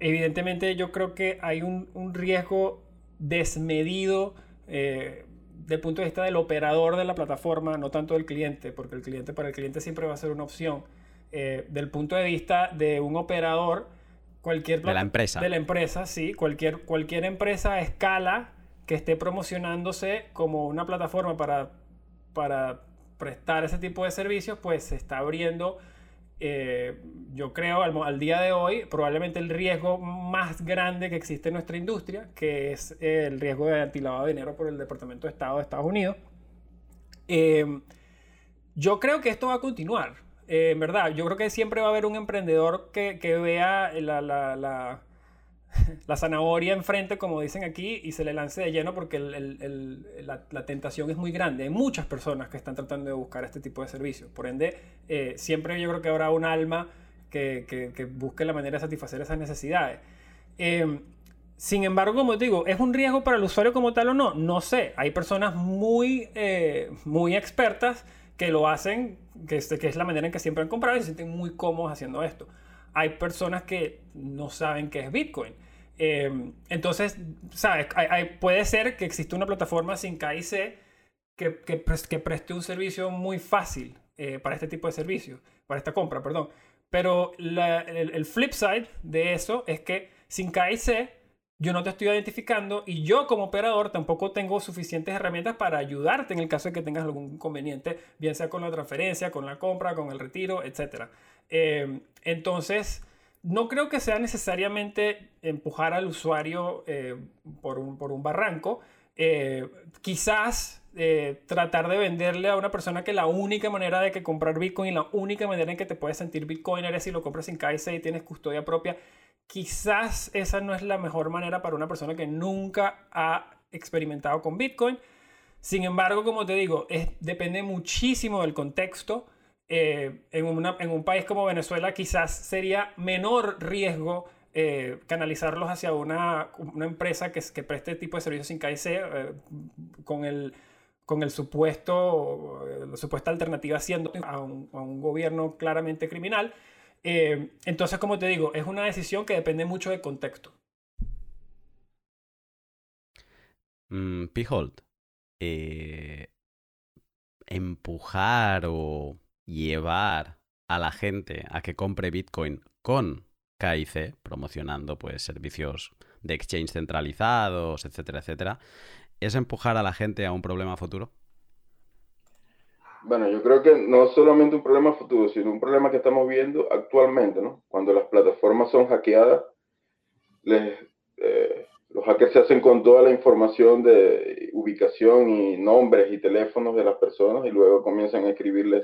evidentemente yo creo que hay un, riesgo desmedido eh, desde el punto de vista del operador de la plataforma, no tanto del cliente, porque el cliente para el cliente siempre va a ser una opción. Eh, del punto de vista de un operador, cualquier de la empresa, de la empresa, sí, cualquier cualquier empresa a escala que esté promocionándose como una plataforma para para prestar ese tipo de servicios, pues se está abriendo eh, yo creo al, día de hoy probablemente el riesgo más grande que existe en nuestra industria, que es el riesgo de antilavado de dinero por el Departamento de Estado de Estados Unidos. Eh, yo creo que esto va a continuar, eh, en verdad. Yo creo que siempre va a haber un emprendedor que, que vea la, la, la [laughs] la zanahoria enfrente, como dicen aquí, y se le lance de lleno porque la, tentación es muy grande. Hay muchas personas que están tratando de buscar este tipo de servicios. Por ende, eh, siempre yo creo que habrá un alma que, busque la manera de satisfacer esas necesidades. Eh, sin embargo, como digo, ¿es un riesgo para el usuario como tal o no? No sé. Hay personas muy, eh, muy expertas que lo hacen, que que es la manera en que siempre han comprado y se sienten muy cómodos haciendo esto hay personas que no saben qué es Bitcoin. Em, entonces, ¿sabes? puede ser que exista una plataforma sin KIC que, que, que preste un servicio muy fácil eh, para este tipo de servicios, para esta compra, perdón. Pero el, el, flip side de eso es que sin KIC yo no te estoy identificando y yo como operador tampoco tengo suficientes herramientas para ayudarte en el caso de que tengas algún inconveniente, bien sea con la transferencia, con la compra, con el retiro, etc. Em, entonces, no creo que sea necesariamente empujar al usuario eh, por, un, barranco. Eh, quizás eh, tratar de venderle a una persona que la única manera de que comprar Bitcoin y la única manera en que te puedes sentir Bitcoiner es si lo compras sin KIC y tienes custodia propia, quizás esa no es la mejor manera para una persona que nunca ha experimentado con Bitcoin. Sin embargo, como te digo, depende muchísimo del contexto. Eh, en, en un país como Venezuela quizás sería menor riesgo eh, canalizarlos hacia una, una empresa que, que, preste este tipo de servicios sin KIC eh, con, el, con el supuesto, la supuesta alternativa siendo a un, a un gobierno claramente criminal. Entonces, como te digo, es una decisión que depende mucho del contexto. Mm, Pihold, empujar o llevar a la gente a que compre Bitcoin con KIC, promocionando pues servicios de exchange centralizados, etcétera, etcétera, ¿es empujar a la gente a un problema futuro? Bueno, yo creo que no solamente un problema futuro, sino un problema que estamos viendo actualmente, ¿no? Cuando las plataformas son hackeadas, eh, los hackers se hacen con toda la información de ubicación y nombres y teléfonos de las personas y luego comienzan a escribirle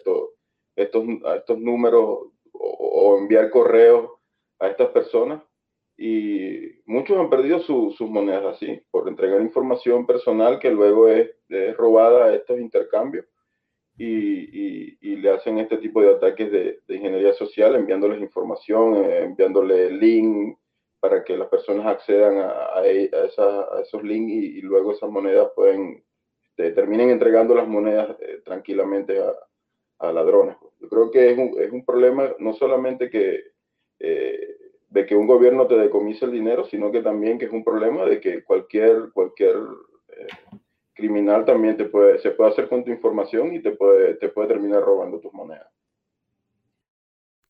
estos, estos, estos números o enviar correos a estas personas. Y muchos han perdido sus monedas así, por entregar información personal que luego es, robada a estos intercambios. Y, y, le hacen este tipo de ataques de, ingeniería social, enviándoles información, eh, enviándoles link para que las personas accedan a, a, esos links y, luego esas monedas pueden, este, terminen entregando las monedas eh, tranquilamente a, ladrones. Yo creo que es un, es un problema no solamente que eh, de que un gobierno te decomise el dinero, sino que también que es un problema de que cualquier, cualquier eh, criminal también te puede, se puede hacer con tu información y te puede, te puede terminar robando tus monedas.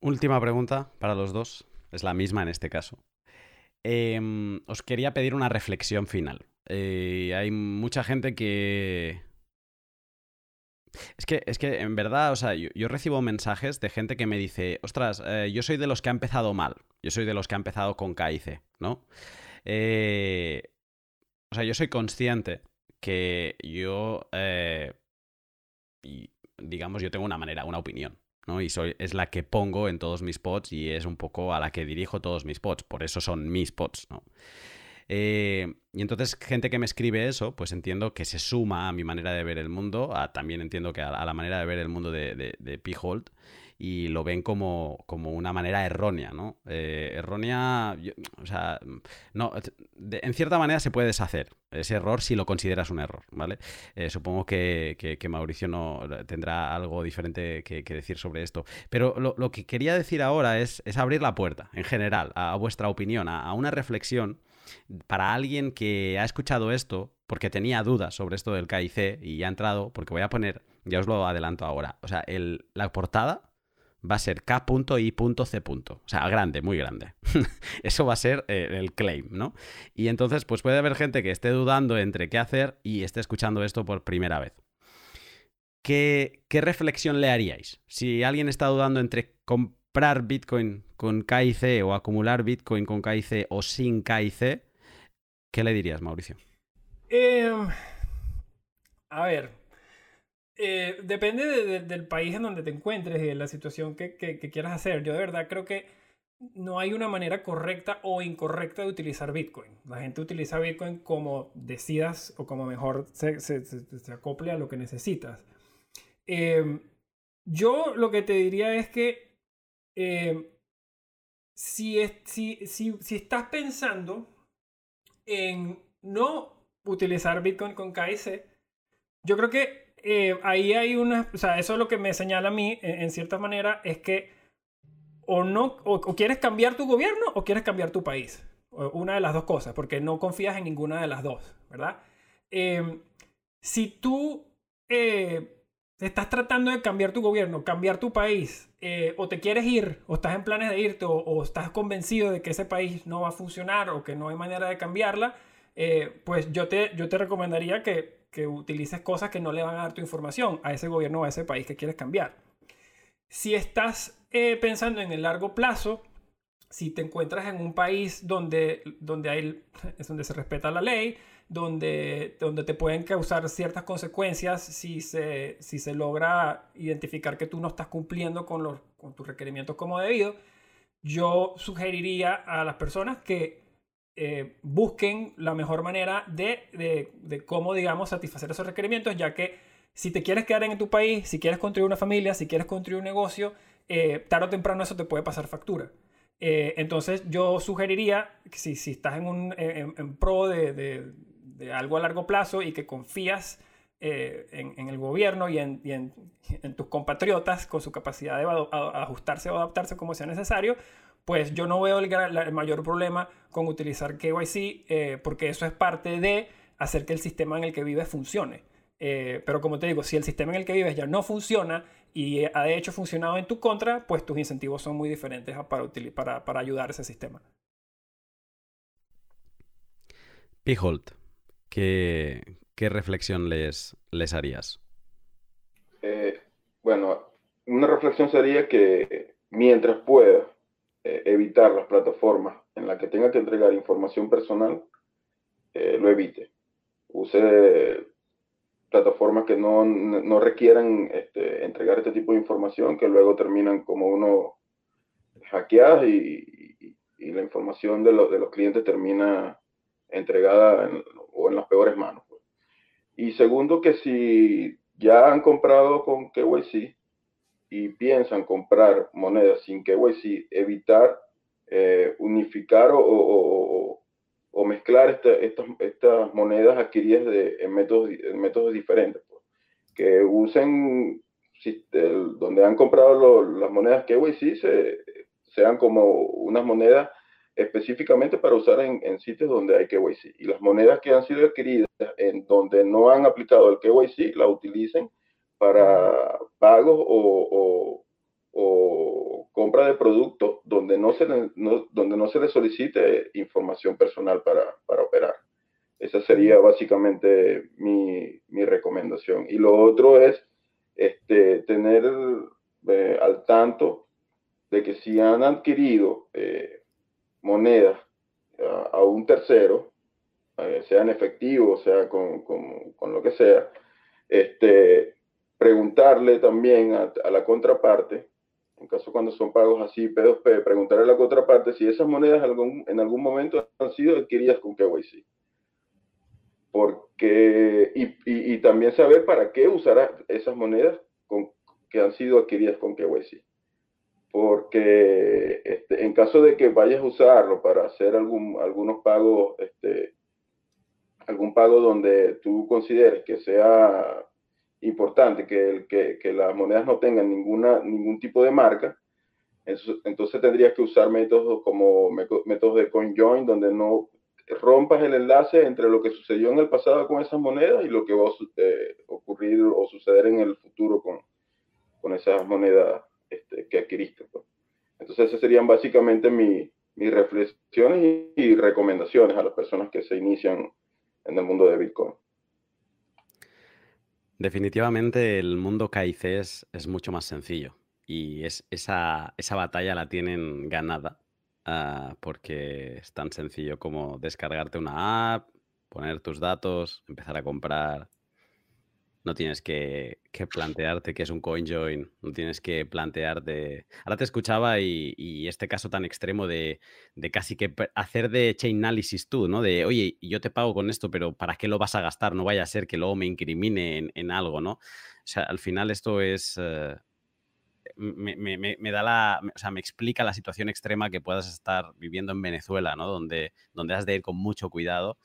Última pregunta para los dos, es la misma en este caso. Em, os quería pedir una reflexión final. Eh, hay mucha gente que, es que, es que en verdad, o sea, yo, recibo mensajes de gente que me dice, ostras, eh, yo soy de los que ha empezado mal, yo soy de los que ha empezado con KIC, ¿no? Eh, o sea, yo soy consciente que yo, eh, digamos, yo tengo una manera, una opinión, ¿no? Y soy, es la que pongo en todos mis pods y es un poco a la que dirijo todos mis pods, por eso son mis pods, ¿no? Eh, y entonces, gente que me escribe eso, pues entiendo que se suma a mi manera de ver el mundo, también entiendo que a, la manera de ver el mundo de, de, de y lo ven como, como, una manera errónea, ¿no? Eh, errónea, o sea, no, en cierta manera se puede deshacer ese error si lo consideras un error, ¿vale? Eh, supongo que, que, Mauricio no tendrá algo diferente que, decir sobre esto, pero lo, lo, que quería decir ahora es, es, abrir la puerta, en general, a, vuestra opinión, a una reflexión para alguien que ha escuchado esto, porque tenía dudas sobre esto del KIC y ha entrado, porque voy a poner, ya os lo adelanto ahora, o sea, el, la portada va a ser K.I.C. O sea, grande, muy grande. [laughs] Eso va a ser eh, el claim, ¿no? Y entonces, pues puede haber gente que esté dudando entre qué hacer y esté escuchando esto por primera vez. ¿Qué, qué reflexión le haríais? Si alguien está dudando entre comprar Bitcoin con KIC o acumular Bitcoin con KIC o sin KIC, ¿qué le dirías, Mauricio? Em, a ver, eh, depende del país en donde te encuentres y de la situación que, quieras hacer. Yo de verdad creo que no hay una manera correcta o incorrecta de utilizar Bitcoin. La gente utiliza Bitcoin como decidas o como mejor se, acople a lo que necesitas. Em, yo lo que te diría es que em, si, si, si, estás pensando en no utilizar Bitcoin con KIC, yo creo que eh, ahí hay una, o sea, eso es lo que me señala a mí, en, cierta manera, es que o no, o, quieres cambiar tu gobierno o quieres cambiar tu país. Una de las dos cosas, porque no confías en ninguna de las dos, ¿verdad? Em, si tú eh, estás tratando de cambiar tu gobierno, cambiar tu país, eh, o te quieres ir, o estás en planes de irte, o, estás convencido de que ese país no va a funcionar o que no hay manera de cambiarla, pues yo te, yo te recomendaría que que utilices cosas que no le van a dar tu información a ese gobierno o a ese país que quieres cambiar. Si estás eh, pensando en el largo plazo, si te encuentras en un país donde, donde, hay, donde se respeta la ley, donde, donde te pueden causar ciertas consecuencias si se, si se logra identificar que tú no estás cumpliendo con, los, con tus requerimientos como debido, yo sugeriría a las personas que eh, busquen la mejor manera de, de, de, cómo, digamos, satisfacer esos requerimientos, ya que si te quieres quedar en tu país, si quieres construir una familia, si quieres construir un negocio, eh, tarde o temprano eso te puede pasar factura. Eh, entonces yo sugeriría que si, si estás en, un, en, pro de, de, algo a largo plazo y que confías en, en, el gobierno y, en, tus compatriotas con su capacidad de ajustarse o adaptarse como sea necesario, pues yo no veo el, mayor problema con utilizar KYC eh, porque eso es parte de hacer que el sistema en el que vives funcione. Eh, pero como te digo, si el sistema en el que vives ya no funciona y ha de hecho funcionado en tu contra, pues tus incentivos son muy diferentes para, ayudar a ese sistema. Piholt, ¿qué, qué reflexión les, les harías? Eh, bueno, una reflexión sería que mientras pueda eh, evitar las plataformas en las que tenga que entregar información personal, eh, lo evite. Use plataformas que no, no requieran este, entregar este tipo de información, que luego terminan como uno hackeadas y, y, la información de, de, los clientes termina entregada o en las peores manos. Pues. Y segundo, que si ya han comprado con KYC, y piensan comprar monedas sin KYC, evitar eh, unificar o, o, mezclar estas, estas monedas adquiridas de, en, métodos, en métodos diferentes. Pues. Que usen, si, donde han comprado las monedas KYC, se, sean como unas monedas específicamente para usar en, en, sitios donde hay KYC. Y las monedas que han sido adquiridas en donde no han aplicado el KYC, la utilicen para pagos o, o, compra de productos donde no, se le, donde no se le solicite información personal para, para operar. Esa sería básicamente mi, mi, recomendación. Y lo otro es este, tener eh, al tanto de que si han adquirido eh, monedas a, un tercero, eh, sea en efectivo, sea con, con, con, lo que sea, este, preguntarle también a, la contraparte, en caso cuando son pagos así, P2P, preguntarle a la contraparte si esas monedas algún, en algún momento han sido adquiridas con KYC. Porque, y, y, también saber para qué usará esas monedas con, que han sido adquiridas con KYC. Porque este, en caso de que vayas a usarlo para hacer algún, algunos pagos, este, algún pago donde tú consideres que sea importante que, que, que, las monedas no tengan ninguna, ningún tipo de marca, entonces tendrías que usar métodos como métodos de CoinJoin, donde no rompas el enlace entre lo que sucedió en el pasado con esas monedas y lo que va a eh, ocurrir o suceder en el futuro con, con esas monedas este, que adquiriste. Pues. Entonces esas serían básicamente mi, mis reflexiones y, recomendaciones a las personas que se inician en el mundo de Bitcoin. Definitivamente el mundo KIC es, mucho más sencillo y es, esa, esa batalla la tienen ganada ah, porque es tan sencillo como descargarte una app, poner tus datos, empezar a comprar no tienes que, plantearte qué es un CoinJoin, no tienes que plantearte... Ahora te escuchaba y, este caso tan extremo de, casi que hacer de chain analysis tú, ¿no? De, oye, yo te pago con esto, pero ¿para qué lo vas a gastar? No vaya a ser que luego me incrimine en, algo, ¿no? O sea, al final esto es... Eh, me, da la, o sea, me explica la situación extrema que puedas estar viviendo en Venezuela, ¿no? Donde, donde has de ir con mucho cuidado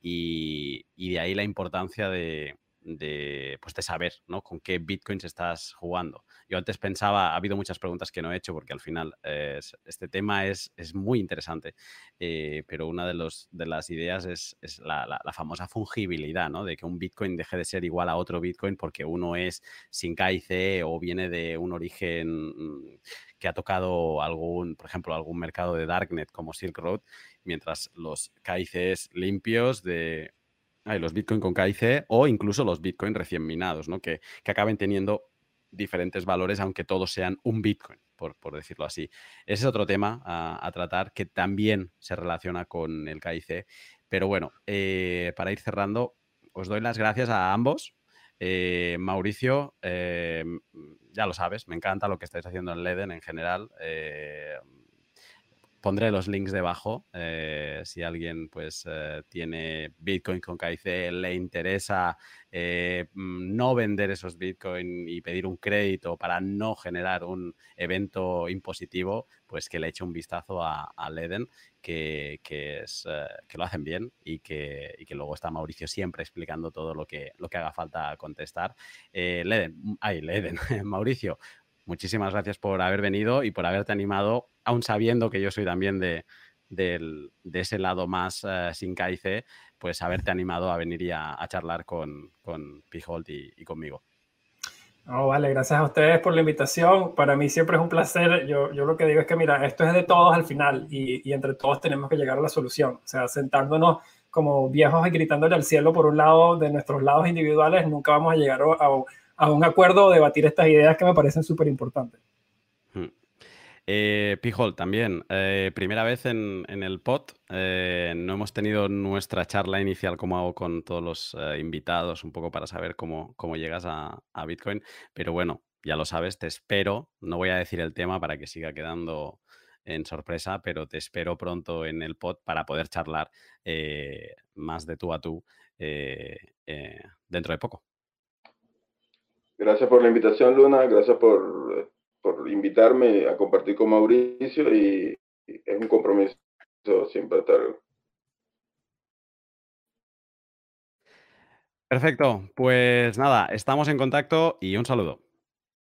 y de ahí la importancia de, de, pues de saber ¿no? con qué bitcoins estás jugando. Yo antes pensaba, ha habido muchas preguntas que no he hecho porque al final este tema es, es muy interesante, eh, pero una de, los, de las ideas es, es la, la, famosa fungibilidad, ¿no? de que un bitcoin deje de ser igual a otro bitcoin porque uno es sin KIC o viene de un origen mm, que ha tocado algún, por ejemplo, algún mercado de Darknet como Silk Road, mientras los KICs limpios de hay los Bitcoin con KIC o incluso los Bitcoin recién minados, ¿no? Que, que, acaben teniendo diferentes valores, aunque todos sean un Bitcoin. por, decirlo así. Ese es otro tema a, tratar que también se relaciona con el KIC. Pero bueno, eh, para ir cerrando, os doy las gracias a ambos. Eh, Mauricio, eh, ya lo sabes, me encanta lo que estáis haciendo en Leden en general pondré los links debajo. Eh, si alguien pues eh, tiene Bitcoin con KIC, le interesa eh, mm, no vender esos Bitcoin y pedir un crédito para no generar un evento impositivo, pues que le eche un vistazo a, Leden, que, es, que lo hacen bien y que, y que, luego está Mauricio siempre explicando todo lo que, lo que haga falta contestar. Leden, ay, Leden, [laughs] Mauricio, muchísimas gracias por haber venido y por haberte animado, aún sabiendo que yo soy también de, ese lado más eh, sin KIC, pues haberte animado a venir y a, charlar con, con Pijolt y, conmigo. Oh, vale, gracias a ustedes por la invitación. Para mí siempre es un placer. Yo, yo lo que digo es que, mira, esto es de todos al final y, y, entre todos tenemos que llegar a la solución. O sea, sentándonos como viejos y gritándole al cielo por un lado de nuestros lados individuales, nunca vamos a llegar a, a un acuerdo o debatir estas ideas que me parecen súper importantes. Hmm. Eh, Pijol, también, eh, primera vez en, el pod, eh, no hemos tenido nuestra charla inicial como hago con todos los invitados, un poco para saber cómo, cómo llegas a, Bitcoin, pero bueno, ya lo sabes, te espero, no voy a decir el tema para que siga quedando en sorpresa, pero te espero pronto en el pod para poder charlar más de tú a tú dentro de poco. Gracias por la invitación, Luna. Gracias por, invitarme a compartir con Mauricio y, es un compromiso siempre estar. Perfecto. Pues nada, estamos en contacto y un saludo.